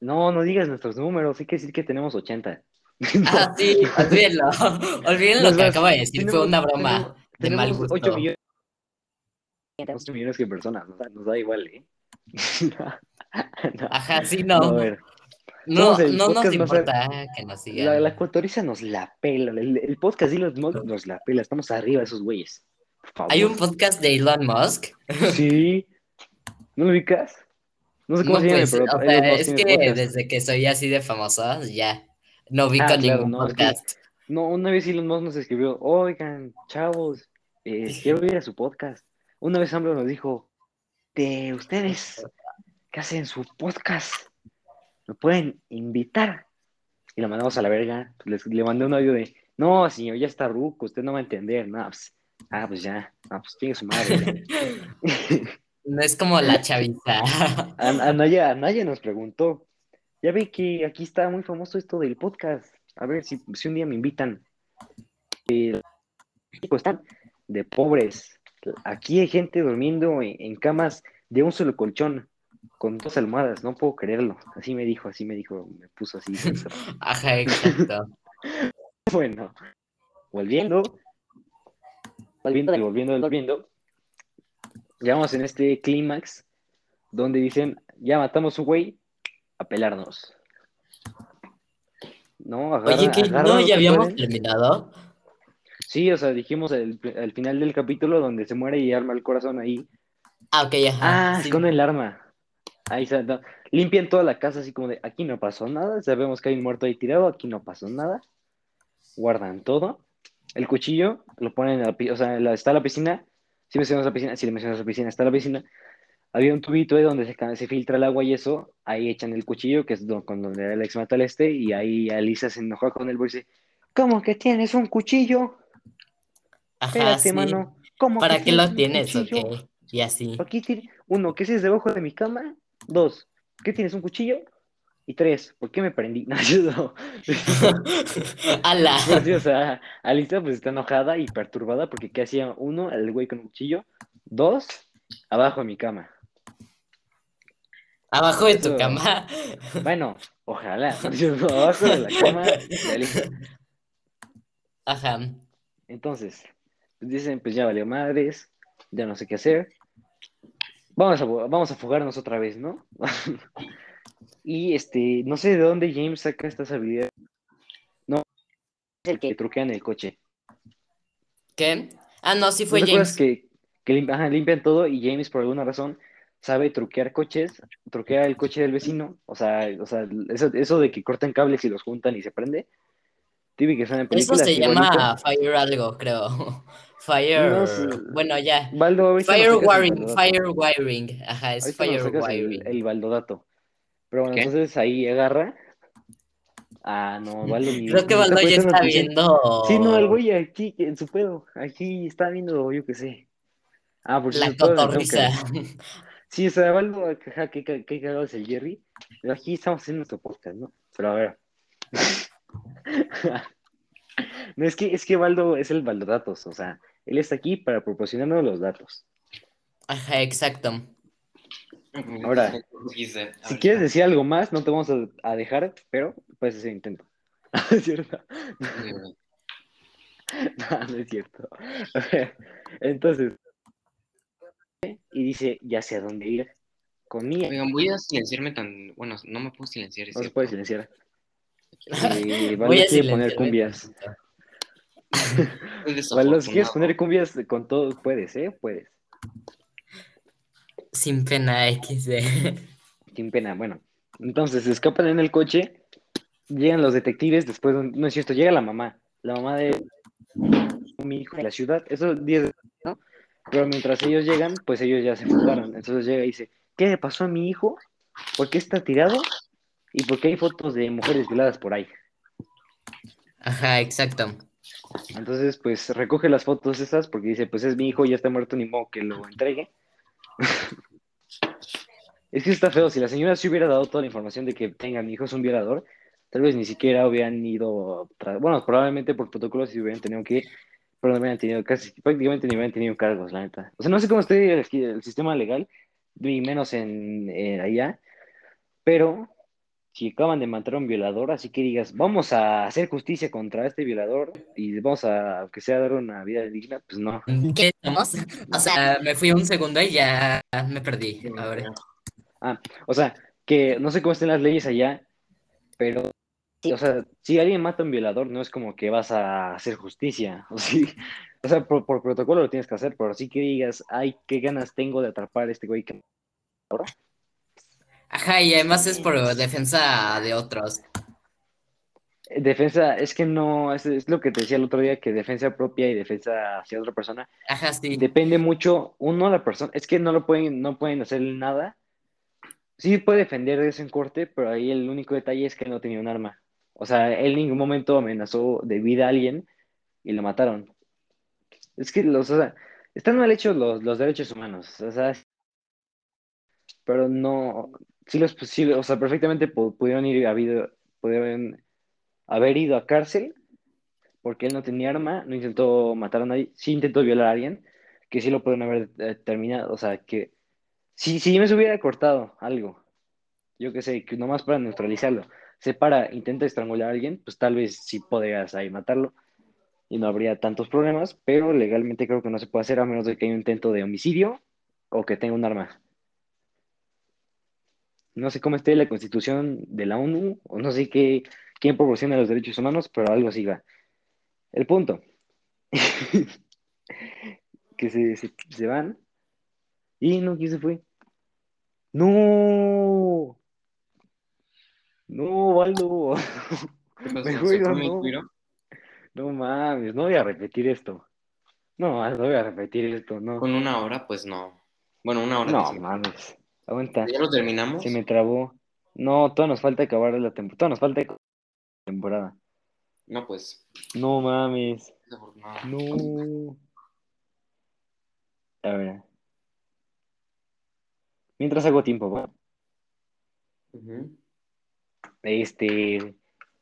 no, no digas nuestros números, hay que decir que tenemos 80. Ah, sí, olvídenlo. Olviden lo que más, acabo de decir, fue una broma tenemos- de mal gusto. 8 millones, 8 millones que personas, nos da, nos da igual, ¿eh? no, Ajá, sí, no, no. a ver, No, nos importa que nos sigan. la, la cotoriza nos la pela, el, el podcast de Elon Musk nos la pela, estamos arriba de esos güeyes. Hay un podcast de Elon Musk. Sí. ¿No lo ubicas? No sé cómo No, se llama, pues, pero o sea, es que podcast. desde que soy así de famoso, ya no ubico Ah, claro, ningún no, es que- podcast. No, una vez Elon Musk nos escribió, oigan, chavos, eh, quiero ir a su podcast. Una vez AMLO nos dijo, de ustedes que hacen su podcast, me pueden invitar. Y lo mandamos a la verga. Les- le mandé un audio de, no, señor, ya está ruco, usted no va a entender. No, pues, ah, pues ya, ah, pues tiene su madre. No es como la chaviza. An- Anaya, Anaya nos preguntó, ya ve que aquí está muy famoso esto del podcast. A ver si, si un día me invitan. Eh, México están de pobres, aquí hay gente durmiendo en, en camas de un solo colchón, con dos almohadas, no puedo creerlo. Así me dijo, así me dijo, me puso así. Ajá, exacto. Bueno, volviendo, volviendo, y volviendo, volviendo, llegamos en este clímax donde dicen, ya matamos un güey, a pelarnos. No, agarra- Oye, que no, ya habíamos terminado. Sí, o sea, dijimos al, al final del capítulo donde se muere y arma el corazón ahí. Ah, ok, ajá. Ah, sí. esconde el arma. Ahí está. no. Limpian toda la casa así como de, aquí no pasó nada, sabemos que hay un muerto ahí tirado, aquí no pasó nada. Guardan todo. El cuchillo lo ponen en la piscina, o sea, la- está la piscina. Si mencionas la piscina, si le mencionas la piscina, está la piscina. Había un tubito ahí donde se, filtra el agua y eso, ahí echan el cuchillo, que es do- con donde Alex mata al este, y ahí Alisa se enoja con él y dice, ¿cómo que tienes un cuchillo? Ajá, Espérate, sí. mano. ¿Cómo ¿Para que qué lo tienes? Y así. Aquí tiene, uno, ¿qué haces debajo de mi cama? Dos, ¿qué tienes? ¿Un cuchillo? Y tres, ¿por qué me prendí? No, no. Sea, Alisa pues está enojada y perturbada porque ¿qué hacía? Uno, el güey con un cuchillo. Dos, abajo de mi cama. Abajo de tu cama. Bueno, ojalá. No, abajo de la cama. Ajá. Entonces, dicen, pues ya valió madres, ya no sé qué hacer. Vamos a, vamos a fugarnos otra vez, ¿no? y este, no sé de dónde James saca estas habilidades Es el que que truquean el coche. ¿Qué? Ah, no, sí ¿No fue James. que, que ajá, limpian todo y James por alguna razón sabe truquear coches, truquea el coche del vecino? O sea, o sea eso, eso de que cortan cables y los juntan y se prende. Que suena en Eso películas. se igualito. llama Fire algo, creo. Fire. No sé. Bueno, ya. Baldo, Fire wiring, fire wiring. Ajá, es fire sacas el, wiring. el baldodato. Pero bueno, ¿Qué? entonces ahí agarra. Ah, no, Baldo. Creo que Baldo ya está viendo Sí, no, el güey aquí en su pedo. Aquí está viendo, yo qué sé. Ah, por la cotorriza. que- Sí, o sea, Baldo, ajá, qué, qué, qué cagado es el Jerry. Pero aquí estamos haciendo nuestro podcast, ¿no? Pero a ver. No, es que, es que Baldo es el Baldodatos, o sea, él está aquí para proporcionarnos los datos. Ajá, exacto. Ahora, Si quieres decir algo más, no te vamos a, a dejar, pero puedes hacer intento. ¿Es cierto? No, no es cierto. A ver, entonces, y dice, ya sé a dónde ir. Con Mía, Oigan, voy a silenciarme tan. Bueno, no me puedo silenciar. no se puede silenciar. Eh, Voy Valdo a quiere poner cumbias. Si quieres poner cumbias con todo, puedes, ¿eh? Puedes. Sin pena XD. Sin pena. Bueno, entonces se escapan en el coche, llegan los detectives, después, no es cierto, llega la mamá, la mamá de mi hijo en la ciudad, esos días, ¿no? Pero mientras ellos llegan, pues ellos ya se fugaron. Entonces llega y dice, ¿qué le pasó a mi hijo? ¿Por qué está tirado? ¿Y por qué hay fotos de mujeres violadas por ahí? Ajá, exacto. Entonces, pues recoge las fotos esas porque dice, pues es mi hijo, ya está muerto, ni modo que lo entregue. es que está feo, si la señora se hubiera dado toda la información de que tenga mi hijo es un violador, tal vez ni siquiera hubieran ido, bueno, probablemente por protocolo si hubieran tenido que pero no hubieran tenido casi, prácticamente ni hubieran tenido cargos, la neta. O sea, no sé cómo esté el, sistema legal, ni menos en eh, allá, pero si acaban de matar a un violador, así que digas, vamos a hacer justicia contra este violador y vamos a, aunque sea, dar una vida digna, pues no. ¿Qué estamos? O sea, me fui un segundo y ya me perdí. A ver. O sea, que no sé cómo estén las leyes allá, pero, o sea, si alguien mata a un violador, no es como que vas a hacer justicia, o sí. O sea, por, por protocolo lo tienes que hacer, pero sí que digas, ay, qué ganas tengo de atrapar a este güey que Ajá, y además es por defensa de otros. Defensa, es que no, es, es lo que te decía el otro día, que defensa propia y defensa hacia otra persona Ajá, sí. depende mucho, uno, la persona, es que no lo pueden, no pueden hacer nada. Sí puede defender de eso en corte, pero ahí el único detalle es que no tenía un arma. O sea, él en ningún momento amenazó de vida a alguien y lo mataron. Es que los, o sea, están mal hechos los, los derechos humanos, o sea, pero no, sí los, pues, sí, o sea, perfectamente pu- pudieron ir habido, pudieron haber ido a cárcel porque él no tenía arma, no intentó matar a nadie, sí intentó violar a alguien, que sí lo pueden haber eh, terminado, o sea, que si, si me hubiera cortado algo, yo qué sé, que nomás para neutralizarlo, se para, intenta estrangular a alguien, pues tal vez sí podrías ahí matarlo y no habría tantos problemas, pero legalmente creo que no se puede hacer a menos de que haya un intento de homicidio o que tenga un arma. No sé cómo esté la constitución de la ONU, o no sé qué, quién proporciona los derechos humanos, pero algo así va. El punto. que se, se, se van. Y no, ¿quién se fue? No. No, Waldo. ¿Qué pasó? Me ¿Se juro, fue mi no. No mames, no voy a repetir esto. No, no voy a repetir esto, no. Con una hora, pues no. Bueno, una hora. No mames. Aguanta. ¿Ya lo terminamos? Se me trabó. No, todavía nos falta acabar la temporada. Todavía nos falta temporada. No, pues. No mames. No. A ver. Mientras hago tiempo, ¿va? Ujú. Este.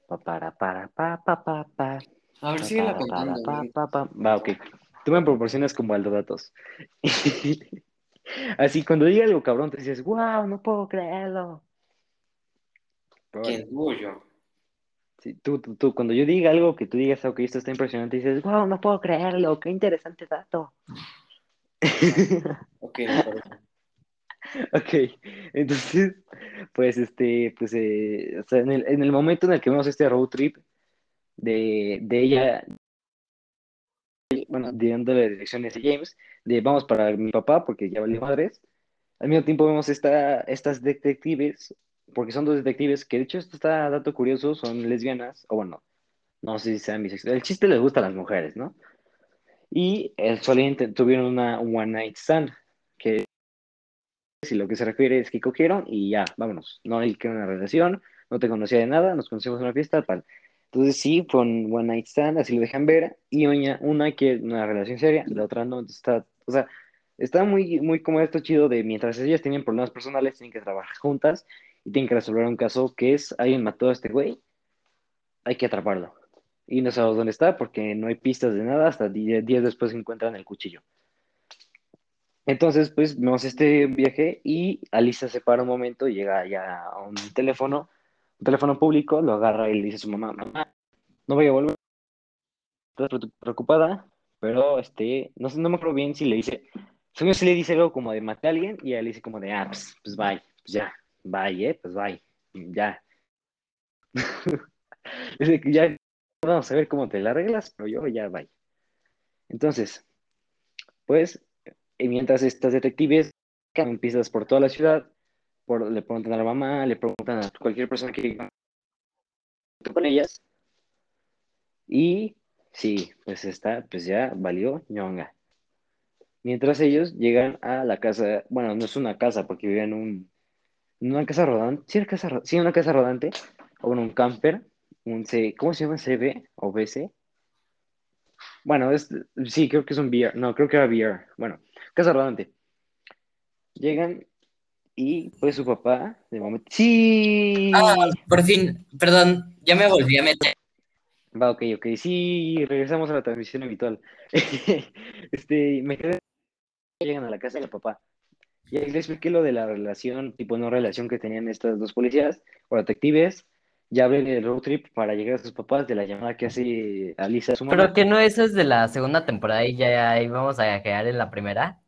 Pa, para, para, pa, pa, pa, pa. A ver, sigue la contando. pa, pa, pa. Va, ok. Tú me proporcionas como Aldo datos. Así, cuando diga algo cabrón, te dices, wow, no puedo creerlo. ¿Quién? ¿Tú yo? sí, tú, tú, tú, cuando yo diga algo que tú digas, ok, esto está impresionante, dices, wow, no puedo creerlo, qué interesante dato. Ok, me parece. Ok, entonces, pues, este, pues, eh, o sea, en el, en el momento en el que vemos este road trip de, de ella, bueno, dándole direcciones a James, de vamos para mi papá, porque ya valió madres, al mismo tiempo vemos esta, estas detectives, porque son dos detectives, que de hecho esto está dato curioso, son lesbianas, o bueno, no sé si sean bisexuales, el chiste les gusta a las mujeres, ¿no? Y el solamente tuvieron una one night stand, que si lo que se refiere es que cogieron y ya, vámonos. No hay que una relación, no te conocía de nada, nos conocimos en una fiesta, tal. Entonces sí, fue un one night stand, así lo dejan ver, y una, una quiere una relación seria, la otra no, está, o sea, está muy, muy como esto chido de mientras ellas tienen problemas personales, tienen que trabajar juntas y tienen que resolver un caso que es, alguien mató a este güey, hay que atraparlo. Y no sabemos dónde está porque no hay pistas de nada, hasta 10 días después encuentran el cuchillo. Entonces, pues vemos este viaje y Alisa se para un momento, llega ya a un teléfono, un teléfono público, lo agarra y le dice a su mamá, mamá, no voy a volver, preocup- preocupada, pero este, no sé, no me acuerdo bien si le dice, según sí le dice algo como de maté a alguien y le dice como de, ah, pues, pues bye, pues ya, bye, eh, pues bye, ya. Dice ya vamos a ver cómo te la arreglas, pero yo ya bye. Entonces, pues, y mientras estas detectives buscan pistas por toda la ciudad, le preguntan a la mamá, le preguntan a cualquier persona que con ellas. Y sí, pues está, pues ya valió ñonga. Mientras ellos llegan a la casa, bueno, no es una casa porque viven en un, en una casa rodante, sí, una casa, sí, una casa rodante, o bueno, un camper, un C, ¿cómo se llama? CB o BC. Bueno, es, sí, creo que es un VR, no, creo que era VR, bueno, casa rodante. Llegan y pues su papá, de momento, sí, Ah, por fin, perdón, ya me volví a meter. va, ok, ok, sí, regresamos a la transmisión habitual. Este, me quedé, llegan a la casa del papá. Y ahí le expliqué lo de la relación, tipo no relación que tenían estas dos policías o detectives. Ya hablen del road trip para llegar a sus papás de la llamada que hace Alisa a su mamá. Pero que no eso es de la segunda temporada y ya íbamos a quedar en la primera.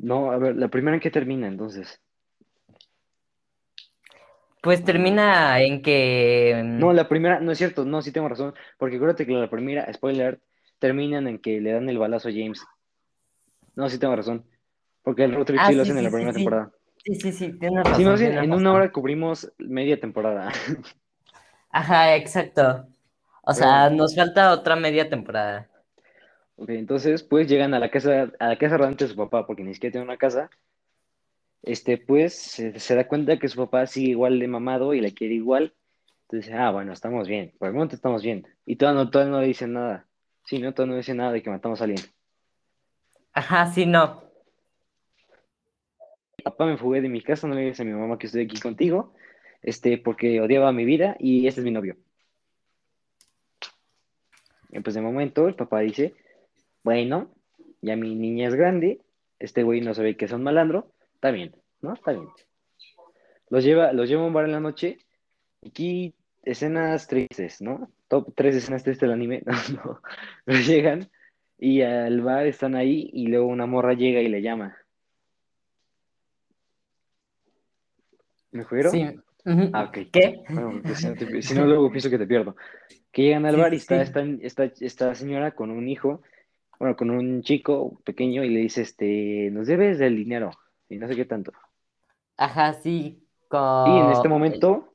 No, a ver, la primera en que termina entonces. Pues termina en que. mm, No, la primera, no es cierto, no, sí tengo razón, porque acuérdate que la primera, spoiler, terminan en que le dan el balazo a James. No, sí tengo razón, porque el road trip Ah, sí lo sí, hacen en la primera temporada. Sí, sí, sí, tienes razón. Sí, más bien, tienes en una hora cubrimos media temporada. Ajá, exacto. O sea, nos falta otra media temporada. Ok, entonces, pues llegan a la casa, a la casa rodante de su papá, porque ni siquiera tiene una casa. Este, pues se, se da cuenta que su papá sigue igual de mamado y la quiere igual. Entonces, ah, bueno, estamos bien. Por el momento estamos bien. Y todavía no, todavía no le dicen nada. Sí, no, todavía no dicen nada de que matamos a alguien. Ajá, sí, no. Papá, me fugué de mi casa, no le digas a mi mamá que estoy aquí contigo, este, porque odiaba mi vida y este es mi novio. Y pues de momento el papá dice, bueno, ya mi niña es grande, este güey no sabe que es un malandro, está bien, ¿no? Está bien. Los lleva, los lleva a un bar en la noche, aquí escenas tristes, ¿no? Top tres escenas tristes del anime, no, no. Pero llegan y al bar están ahí y luego una morra llega y le llama. ¿Me fueron? Sí. Ah, ok. ¿Qué? Bueno, pues, si, no te- si no, luego pienso que te pierdo. Que llegan al Sí, bar y está sí. esta, esta, esta señora con un hijo, bueno, con un chico pequeño y le dice, este, nos debes del dinero y no sé qué tanto. Ajá, sí. Y en este Con... momento,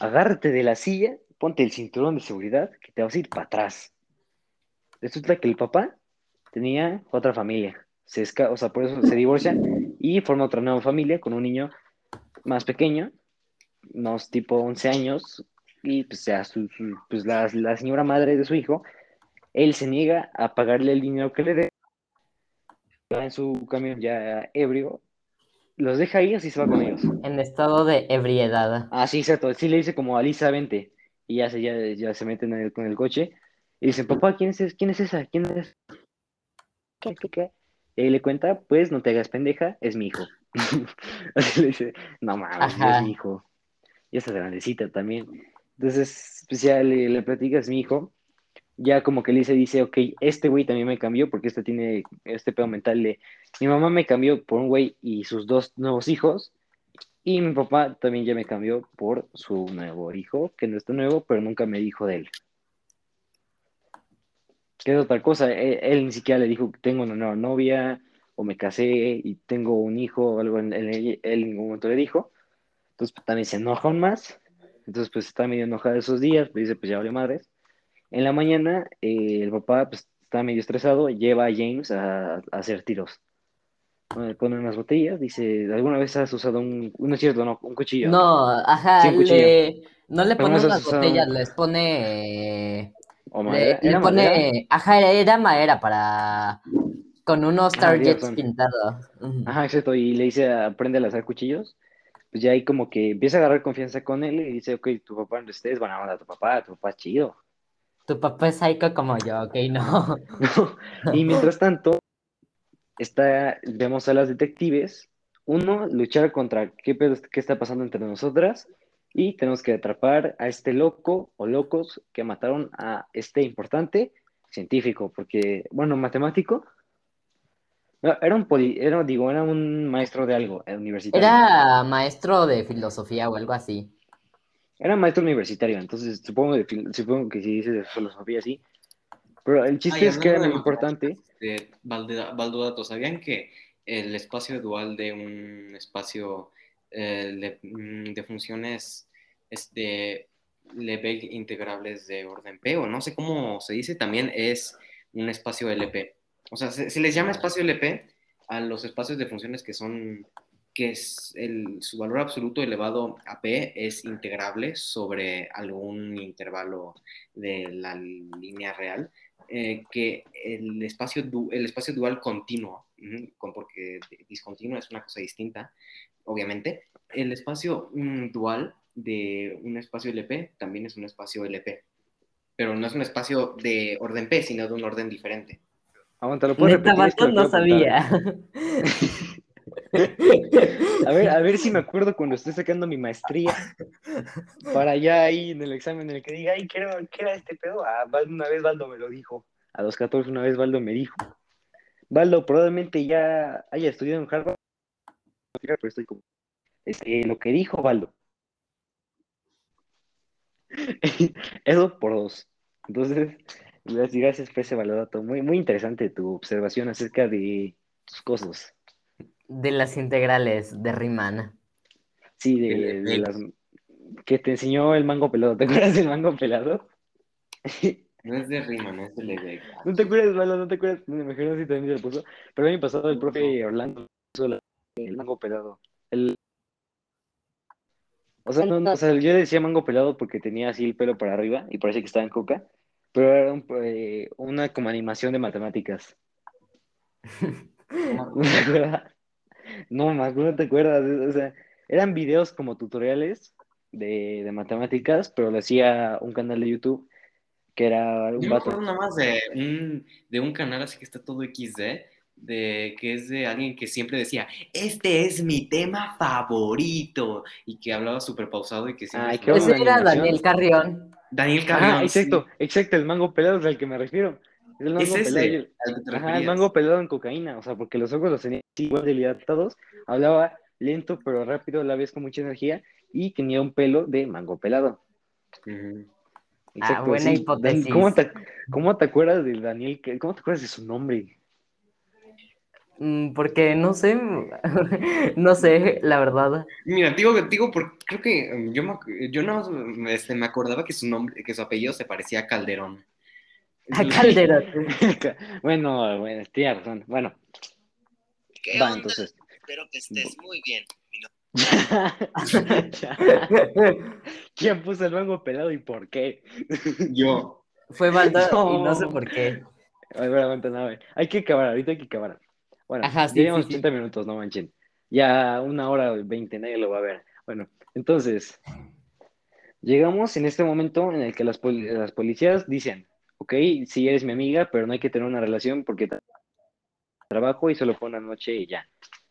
agárrate de la silla, ponte el cinturón de seguridad que te vas a ir para atrás. Resulta que el papá tenía otra familia. Se esca- o sea, por eso se divorcian y forma otra nueva familia con un niño más pequeño, unos tipo 11 años, y pues, ya su- su- pues la, la señora madre de su hijo, él se niega a pagarle el dinero que le dé, va en su camión ya ebrio, los deja ahí así se va con ellos. En estado de ebriedad. Ah, sí, exacto. Sí le dice como Alisa, vente. Y ya se, ya, ya se meten en el- con el coche. Y dicen, papá, ¿quién es, quién es esa? ¿Quién es? ¿Qué, qué, qué? Y ahí le cuenta, pues no te hagas pendeja, es mi hijo. Así le dice, no mames, Ajá. es mi hijo. Y esta grandecita también. Entonces, pues ya le, le platica, es mi hijo. Ya como que Lisa dice, ok, este güey también me cambió porque este tiene este pedo mental de, mi mamá me cambió por un güey y sus dos nuevos hijos. Y mi papá también ya me cambió por su nuevo hijo, que no está nuevo, pero nunca me dijo de él. Que es otra cosa, él, él ni siquiera le dijo que tengo una nueva novia, o me casé y tengo un hijo, o algo, en- él, en ningún momento le dijo. Entonces pues, también se enoja aún más. Entonces pues está medio enojado esos días, pues dice pues ya vale madres. En la mañana eh, el papá pues está medio estresado, lleva a James a, a hacer tiros. Bueno, Le pone unas botellas, dice, ¿alguna vez has usado un, no es cierto, no, un cuchillo? No, ajá, Sí, un cuchillo. le... no le pone unas botellas, les pone... ¿O Le, madera? le ¿Era pone... madera? Ajá, era madera para... Con unos Ah, targets razón. pintados. Ajá, exacto, y le dice, aprende a lanzar cuchillos. Pues ya ahí como que empieza a agarrar confianza con él y dice, ok, tu papá no estés, buena onda, tu papá, tu papá es chido. Tu papá es psycho como yo, ok, no. Y mientras tanto, está, vemos a las detectives, uno, luchar contra qué pedo, qué está pasando entre nosotras, y tenemos que atrapar a este loco o locos que mataron a este importante científico, porque, bueno, matemático. No, era un poli, era, digo, era un maestro de algo, eh, universitario. Era maestro de filosofía o algo así. Era maestro universitario, entonces supongo, de supongo que si dices de filosofía, sí. Pero el chiste Ay, es que era muy importante. de Valdodato, ¿sabían que el espacio dual de un espacio eh, de, mm, de funciones este, Lebesgue integrables de orden P, o no sé cómo se dice, también es un espacio LP? O sea, se, se les llama espacio LP a los espacios de funciones que son que es el, su valor absoluto elevado a P es integrable sobre algún intervalo de la línea real eh, que el espacio, du- el espacio dual continuo, porque discontinuo es una cosa distinta, obviamente, el espacio mm, dual de un espacio LP también es un espacio LP, pero no es un espacio de orden P, sino de un orden diferente. Aguanta, lo puedo Neta, repetir. Es que vato, me no sabía. A ver, a ver si me acuerdo cuando esté sacando mi maestría. Para ya ahí en el examen en el que diga, ay, ¿qué era, qué era este pedo? Ah, una vez Valdo me lo dijo. A los 14 una vez Valdo me dijo. Valdo probablemente ya haya estudiado en Harvard. Pero estoy como... Este, lo que dijo Valdo. Eso por dos. Entonces, gracias, gracias por ese valorato. Muy, muy interesante tu observación acerca de tus cosas. De las integrales de Riemann. Sí, de, de las que te enseñó el mango pelado. ¿Te acuerdas del mango pelado? No es de Riemann, es de Lebesgue. ¿No te acuerdas, Malo? ¿No te acuerdas? Me imagino si también se lo puso. Pero el año pasado el profe Orlando puso la- el mango pelado. El... O sea, no, no, o sea, yo le decía mango pelado porque tenía así el pelo para arriba y parece que estaba en coca. Pero era un, eh, una como animación de matemáticas. ¿No te acuerdas? No, más no te acuerdas. O sea, eran videos como tutoriales de, de matemáticas, pero lo hacía un canal de YouTube que era un Yo me vato. acuerdo nada más de un, de un canal así que está todo XD, de que es de alguien que siempre decía, este es mi tema favorito, y que hablaba súper pausado y que siempre... Ay, qué Ese era animación. Daniel Carrión. Daniel Carrión. Sí, exacto, exacto, el mango pelado es al que me refiero. Es el mango Es ese, pelado. y el- al que te Ajá, el referías. mango pelado en cocaína, o sea, porque los ojos los tenía igual dilatados, hablaba lento pero rápido, a la vez con mucha energía, y tenía un pelo de mango pelado. Ah, buena hipótesis. Dan- ¿Cómo te, cómo te acuerdas de Daniel? ¿Cómo te acuerdas de su nombre? Mm, Porque no sé, no sé, la verdad. Mira, digo, digo, porque creo que um, yo, me, yo no me, este, me acordaba que su nombre, que su apellido se parecía a Calderón. A Calderón. bueno, bueno, tienes razón. Bueno, ¿Qué va, onda? entonces. Espero que estés muy bien. ¿Quién puso el mango pelado y por qué? Yo. Fue Baldo y No. no sé por qué. A ver, aguanta, no, a ver. Hay que acabar, ahorita hay que acabar. Bueno, Ajá, sí, ya llevamos sí, sí. 80 minutos, no manchen. Ya una hora y 20, nadie lo va a ver. Bueno, entonces, llegamos en este momento en el que las, las policías dicen, ok, sí eres mi amiga, pero no hay que tener una relación porque tra- trabajo y solo fue una noche y ya.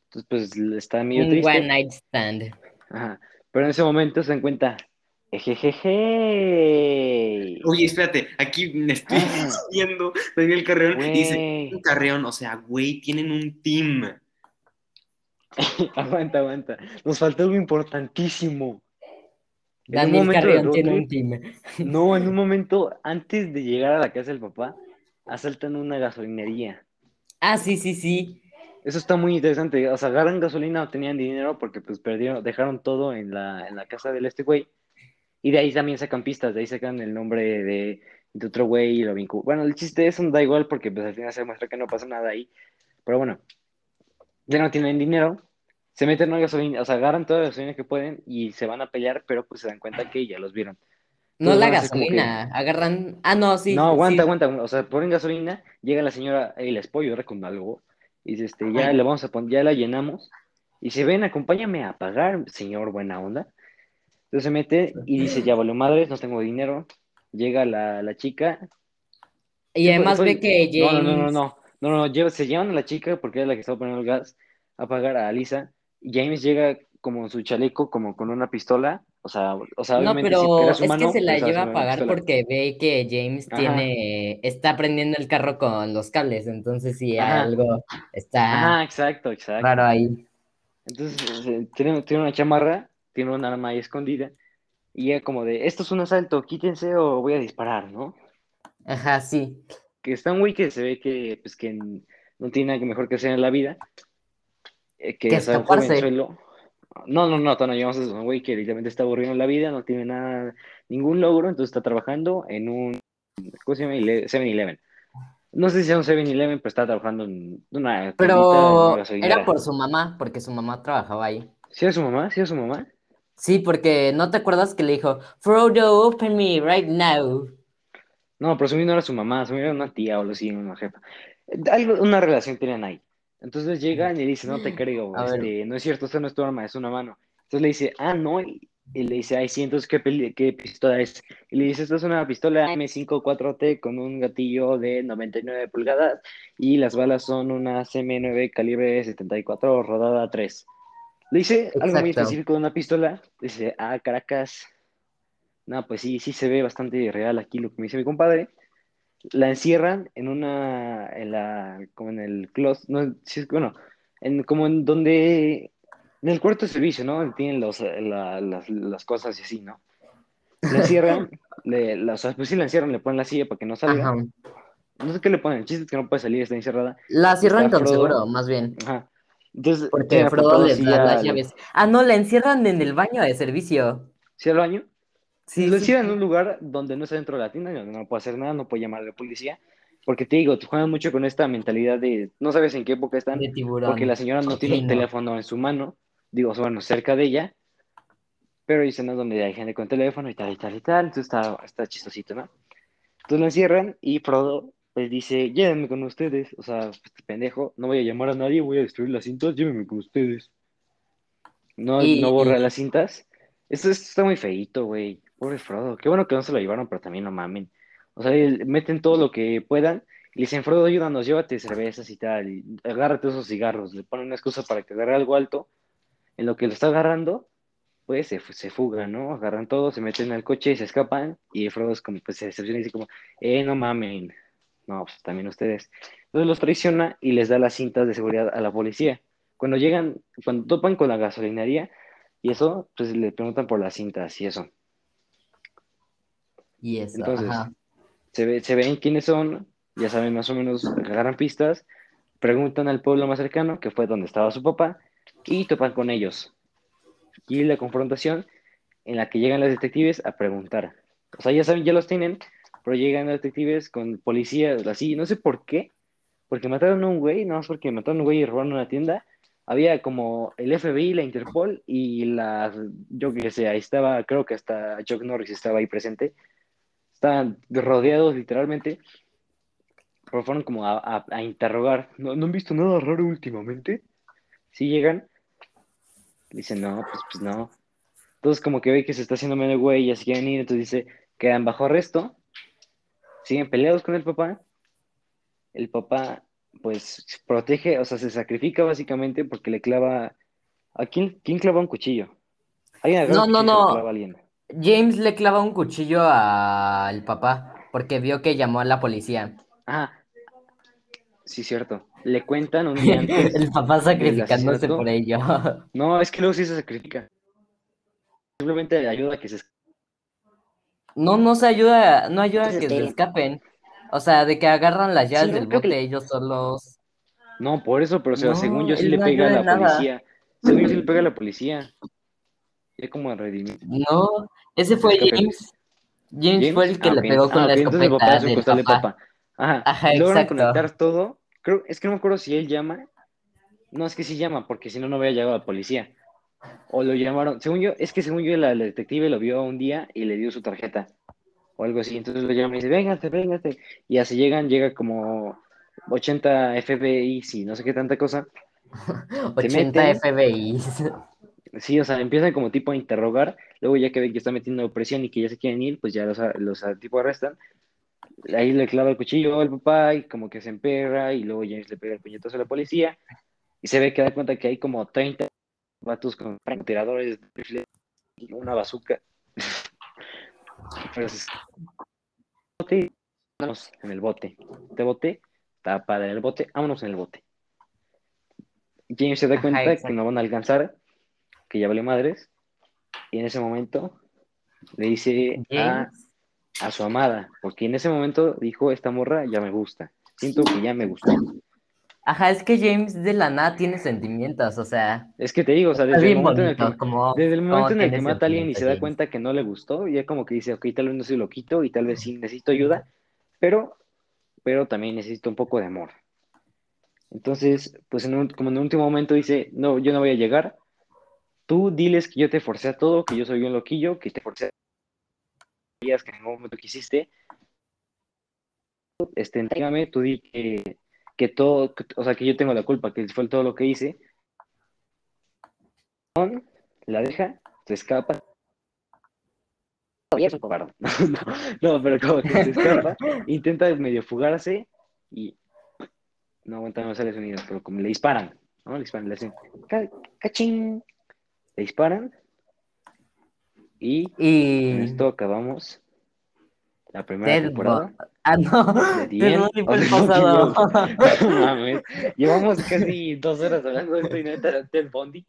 Entonces, pues está medio Un triste. one night stand. Ajá. Pero en ese momento se dan cuenta, ejejeje. Oye, espérate, aquí me estoy Ah. viendo Daniel Carrión y dice, Güey. "Un Carrión, o sea, güey, tienen un team. Aguanta, aguanta. Nos faltó algo importantísimo. Daniel Carrión tiene un team. No, en un momento antes de llegar a la casa del papá, asaltan una gasolinería. Ah, sí, sí, sí. Eso está muy interesante. O sea, agarran gasolina, no tenían dinero porque pues perdieron, dejaron todo en la, en la casa del este güey. Y de ahí también sacan pistas, de ahí sacan el nombre de, de otro güey y lo vinculan. Bueno, el chiste es un da igual porque pues al final se muestra que no pasa nada ahí. Pero bueno, ya no tienen dinero, se meten la gasolina, o sea, agarran toda la gasolina que pueden y se van a pelear, pero pues se dan cuenta que ya los vieron. No Entonces la que- gasolina. Agarran. Ah, no, sí. no, aguanta, sí. aguanta. O sea, ponen gasolina, llega la señora, hey, les puedo ayudar con algo. Y dice, este, ya Ay. le vamos a poner, ya la llenamos. Y se ven, acompáñame a pagar, señor buena onda. Entonces se mete y dice, ya valió madres, no tengo dinero. Llega la, la chica. Y además Fue- ve que No, no, no, no, no. No, no, se llevan a la chica porque era la que estaba poniendo el gas a pagar a Lisa. James llega como en su chaleco, como con una pistola. O sea, o sea, No, pero es que se la estaba lleva a pagar pistola. porque ve que James Ajá. tiene, está prendiendo el carro con los cables, entonces sí Ajá. algo está Ajá, exacto, exacto. raro ahí. Entonces, eh, tiene, tiene una chamarra, tiene un arma ahí escondida, y ella como de, esto es un asalto, quítense o voy a disparar, ¿no? Ajá, sí. Que está güey que se ve que, pues, que no tiene nada que mejor que hacer en la vida, eh, que sea, un escaparse. jovenzuelo. No, no, no, no llegamos a eso, un güey que literalmente está aburrido en la vida, no tiene nada, ningún logro, entonces está trabajando en un, ¿cómo se llama? Ele- 7-Eleven. No sé si sea un 7-Eleven, pero está trabajando en una Pero era por su mamá, porque su mamá trabajaba ahí. ¿Sí era su mamá? ¿Sí era su mamá? Sí, porque ¿no te acuerdas que le dijo, Frodo, open me right now? No, pero su no era su mamá, su era una tía o algo así, una jefa. Algo, una relación tenían ahí. Entonces llegan y le dicen, no te creo, A ver. este, no es cierto, esta no es tu arma, es una mano. Entonces le dice, ah, no, y, y le dice, ay, sí, entonces, ¿qué, qué pistola es? Y le dice, esta es una pistola M54T con un gatillo de 99 pulgadas y las balas son una CM9 calibre 74 rodada 3. Le dice algo muy Exacto. específico de una pistola, dice, ah, Caracas, no, pues sí, sí se ve bastante real aquí lo que me dice mi compadre. La encierran en una, en la, como en el closet, no, bueno, en, como en donde, en el cuarto de servicio, ¿no? Tienen los, la- las, las cosas y así, ¿no? La encierran, le, la, o sea, pues sí la encierran, le ponen la silla para que no salga. Ajá. No sé qué le ponen, el chiste es que no puede salir, está encerrada. La cierran con seguro, más bien. Ajá. Entonces, Porque Frodo les da las llaves. Ah, no, la encierran en el baño de servicio. ¿Sí al baño? Sí, lo sí. en un lugar donde no está dentro de la tienda, donde no puede hacer nada, no puede llamar a la policía. Porque te digo, te juegan mucho con esta mentalidad de no sabes en qué época están, De tiburón. porque la señora no tiene un teléfono en su mano, digo, bueno, cerca de ella, pero dicen no donde hay gente con teléfono y tal y tal y tal, entonces está, está chistosito, ¿no? Entonces la encierran y Frodo pues dice, llévenme con ustedes, o sea, este pendejo, no voy a llamar a nadie, voy a destruir las cintas, llévenme con ustedes. No, Y- no borra las cintas. Esto, esto está muy feíto, güey. Pobre Frodo. Qué bueno que no se lo llevaron, pero también no mamen. O sea, meten todo lo que puedan. Y dicen, Frodo, ayúdanos, llévate cervezas y tal, y agárrate esos cigarros. Le ponen una excusa para que agarre algo alto. En lo que lo está agarrando, pues se, se fugan, ¿no? Agarran todo, se meten al coche, se escapan, y Frodo es como, pues se decepciona y dice como, eh, no mamen, no, pues también ustedes. Entonces los traiciona y les da las cintas de seguridad a la policía. Cuando llegan, cuando topan con la gasolinería y eso, pues le preguntan por las cintas y eso. Y eso, Entonces, ajá. se, ve, se ven quiénes son, ya saben más o menos, agarran pistas, preguntan al pueblo más cercano, que fue donde estaba su papá, y topan con ellos. Y la confrontación en la que llegan los detectives a preguntar. O sea, ya saben, ya los tienen, pero llegan los detectives con policías, así, no sé por qué, porque mataron a un güey, no más porque mataron a un güey y robaron una tienda. Había como el FBI, la Interpol y la, yo qué sé, ahí estaba, creo que hasta Chuck Norris estaba ahí presente. Estaban rodeados literalmente, pero fueron como a, a- a interrogar. ¿No, ¿No han visto nada raro últimamente? Sí llegan, dicen, no, pues, pues no. Entonces como que ve que se está haciendo medio güey y ya se quieren ir, entonces dice, quedan bajo arresto, siguen peleados con el papá. El papá, pues, protege, o sea, se sacrifica básicamente porque le clava... ¿A quién, quién clava un cuchillo? Alguien No, no, no. clava a alguien. James le clava un cuchillo al papá porque vio que llamó a la policía. Ah, sí, cierto. Le cuentan un día antes. El papá sacrificándose por ello. No, es que luego sí se sacrifica. Simplemente le ayuda a que se No, no se ayuda, no ayuda a que se ¿qué? escapen. O sea, de que agarran las llaves del que bote ellos solos. No, por eso, pero o sea, No, según yo sí le pega a la nada. policía. Según yo sí le pega a la policía. Ya como a redimir. No, ese fue. James. James, fue el que Ah, pegó con Ah, la entonces papá escopeta del de papá. Ajá. Ajá, Logran exacto. conectar todo. Creo, es que no me acuerdo si él llama. No, es que sí llama, porque si no, no había llegado la policía. O lo llamaron. Según yo, es que según yo, la, la detective lo vio un día y le dio su tarjeta. O algo así. Entonces lo llama y dice, véngate, véngate. Y así llegan, llega como 80 FBI, sí, no sé qué tanta cosa. 80 meten. FBIs. Sí, o sea, empiezan como tipo a interrogar, luego ya que ven que está metiendo presión y que ya se quieren ir, pues ya los, los ah, tipo arrestan. Ahí le clava el cuchillo al papá y como que se emperra y luego James le pega el puñetazo a la policía y se ve que da cuenta que hay como 30 vatos con rifles y una bazooka. Pero es- vámonos en el bote. Este bote, tapa en el bote, vámonos en el bote. James se da Ajá, cuenta que no van a alcanzar, que ya vale madres, y en ese momento le dice a, a su amada, porque en ese momento dijo, esta morra ya me gusta, siento que ya me gustó. Ajá, es que James de la nada tiene sentimientos, o sea, Es que te digo, o sea, desde el momento en el que, como, desde el momento en el que mata a alguien y se da cuenta que no le gustó, ya como que dice, ok, tal vez no soy loquito y tal vez sí necesito ayuda, pero, pero también necesito un poco de amor. Entonces, pues en un- como en un último momento dice, no, yo no voy a llegar, tú diles que yo te forcé a todo, que yo soy un loquillo, que te forcé a días que en ningún momento quisiste, este, entrégame, tú di que, que todo, que- o sea, que yo tengo la culpa, que fue todo lo que hice, la deja, se escapa. Es un cobarde. No, no, pero como que se escapa, intenta medio fugarse y no aguanta, no sale sonido, pero como le disparan, ¿no? Le disparan, le hacen ca- cachín, le disparan y con Y esto acabamos la primera temporada. Bo- Ah, no, de pasado. No mames, llevamos casi dos horas hablando de esto y neta era Ted Bundy.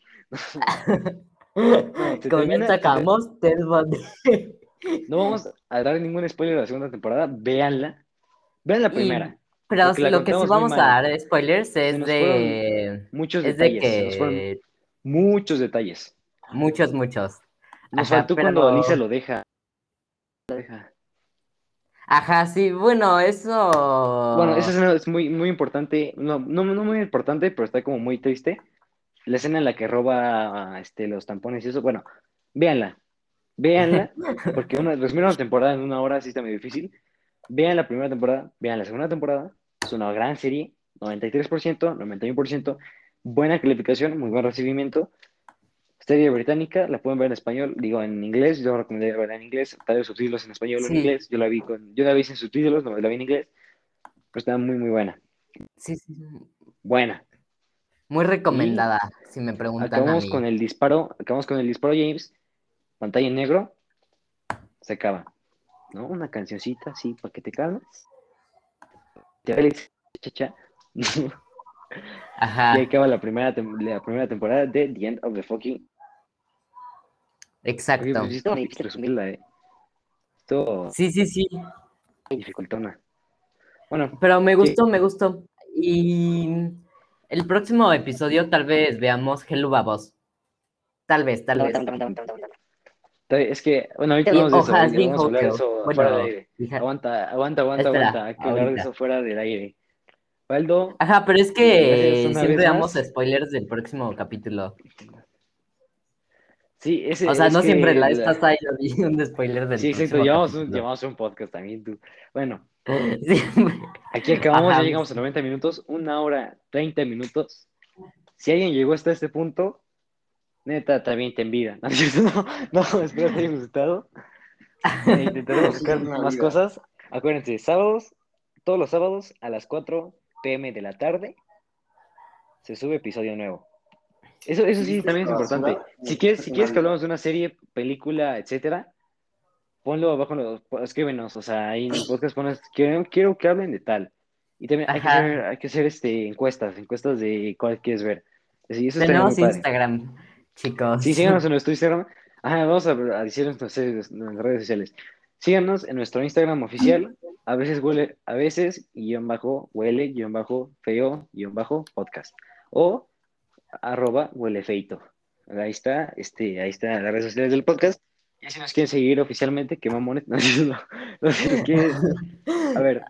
se Con él sacamos Ted Bundy. No vamos a dar ningún spoiler de la segunda temporada, véanla. Vean la Y- primera. Pero Porque la lo que sí vamos a dar spoilers es de... Muchos Es de detalles, fueron que... muchos detalles. Muchos, muchos. Ajá, faltó pero- cuando Lisa lo deja. Lo deja. Ajá, sí, bueno, eso... Bueno, esa escena es muy, muy importante. No, no, no muy importante, pero está como muy triste. La escena en la que roba este, los tampones y eso. Bueno, véanla. Véanla, porque una, resumir una temporada en una hora sí está muy difícil. Vean la primera temporada, vean la segunda temporada. Es una gran serie, 93%, 91%. Buena calificación, muy buen recibimiento. Serie británica, la pueden ver en español, digo en inglés, yo recomendaría verla en inglés, tal vez subtítulos en español o en inglés, yo la vi con, yo la vi sin subtítulos, no la vi en inglés, Pero está muy, muy buena. Sí, sí. Buena. Muy recomendada, si me preguntan a Acabamos mí. con el disparo, acabamos con el disparo, James. Pantalla en negro. Se acaba. ¿No? Una cancioncita así para que te calmes. Te Félix, cha, cha. Ajá, Y acaba la primera, la primera temporada de The End of the Fucking. Oye, exacto. pues, sí está difícil resumirla, eh. Esto Sí, sí, sí. dificultona. Bueno, Pero me gustó, me gustó. Y el próximo episodio tal vez veamos Hello Babos. Tal vez, tal vez. es que, bueno, ahorita hablamos de eso, vamos a hablar de eso Bueno, fuera del aire. Aguanta, aguanta, aguanta, Espera, aguanta. Hay que hablar de eso fuera del aire. Waldo, Ajá, pero es que siempre damos más. spoilers del próximo capítulo. Sí, ese O sea, es no que siempre la vez pasada yo di un spoiler del Sí, exacto, llevamos un, llevamos un podcast también, tú. Bueno, Siempre. aquí acabamos, Ajá. ya llegamos a 90 minutos, una hora, 30 minutos. Si alguien llegó hasta este punto, neta, también te envidia. No, no, no, espero que te haya gustado. Eh, intentaremos buscar más vida. cosas. Acuérdense, sábados, todos los sábados a las 4 pm de la tarde se sube episodio nuevo. Eso, eso sí, también es importante. Si quieres, si quieres que hablemos de una serie, película, etcétera, ponlo abajo, en los- escríbenos, o sea, ahí en el podcast pones, quiero, quiero que hablen de tal. Y también hay que hacer, hay que hacer este, encuestas, encuestas de cuál quieres ver. Sí, eso Tenemos muy padre. Instagram, chicos. Sí, síganos en nuestro Instagram. Ajá, vamos a, a decir nuestras redes sociales. Síganos en nuestro Instagram oficial. A veces huele, a veces, guion bajo, huele, guion bajo, feo, guion bajo, podcast. O arroba huele feito. Ahí está, este, ahí está las redes sociales del podcast. Y si nos quieren seguir oficialmente, que mamones. No, no, no, si nos quieren- A ver,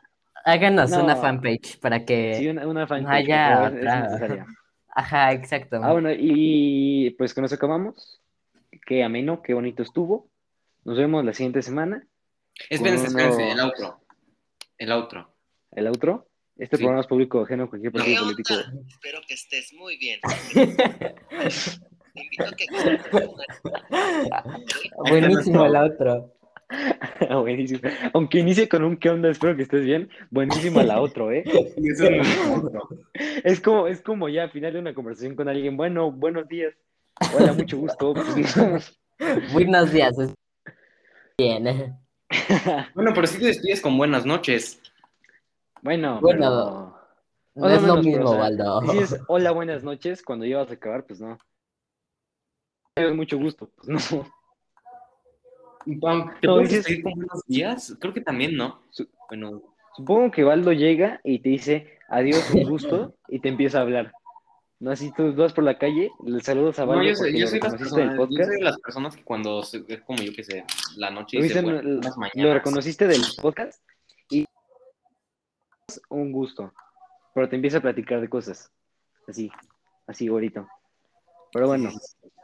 Háganos No. una fanpage para que... sí, una, una fanpage, haya otra. Ajá, exacto. Ah, bueno, y pues con eso acabamos. Qué ameno, qué bonito estuvo. Nos vemos la siguiente semana. Espérense, unos- el outro. El outro. El outro. Este Sí. programa es público ajeno a cualquier ¿Qué partido onda? político. Espero que estés muy bien. Te invito a que Buenísimo el otro. Buenísimo. Aunque inicie con un qué onda, espero que estés bien. Buenísima la otro, ¿eh? Eso es como, es como ya al final de una conversación con alguien. Bueno, buenos días. Hola, mucho gusto. Buenos días. Bien. Bueno, pero si te despides con buenas noches. Bueno, Bueno, pero- No es lo menos, mismo, o sea, Waldo. Si dices hola, buenas noches, cuando ya vas a acabar, pues no. Es mucho gusto, pues no. ¿Te No, puedes dices- con buenos días? Creo que también, ¿no? Su- Bueno, Supongo que Valdo llega y te dice adiós, un gusto, y te empieza a hablar. No, así tú vas por la calle, le saludas a no, Valdo yo soy, porque yo lo soy las personas, yo podcast. soy de las personas que cuando se- es como yo que sé, la noche Lo, en- bueno, las lo mañanas. reconociste del podcast y un gusto. Pero te empieza a platicar de cosas. Así, así bonito. Pero bueno,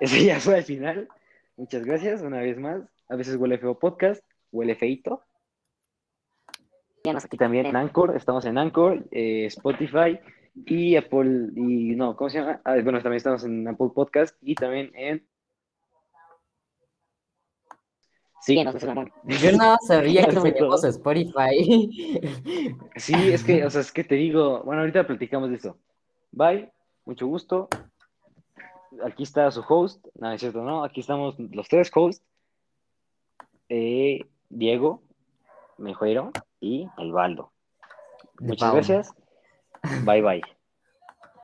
ese ya fue al final. Muchas gracias una vez más. A veces huele feo podcast, huele feito. Aquí también en Anchor, estamos en Anchor, eh, Spotify y Apple, y no, ¿cómo se llama? Ah, bueno, también estamos en Apple Podcast y también en... Síguenos, es. Yo no sabía que fue teníamos. Spotify. Sí, es que, o sea, es que te digo, bueno, ahorita platicamos de eso. Bye, mucho gusto. Aquí está su host, no, es cierto, no, aquí estamos los tres hosts, eh, Diego, Mejuero y el Baldo. Muchas gracias. Bye, bye.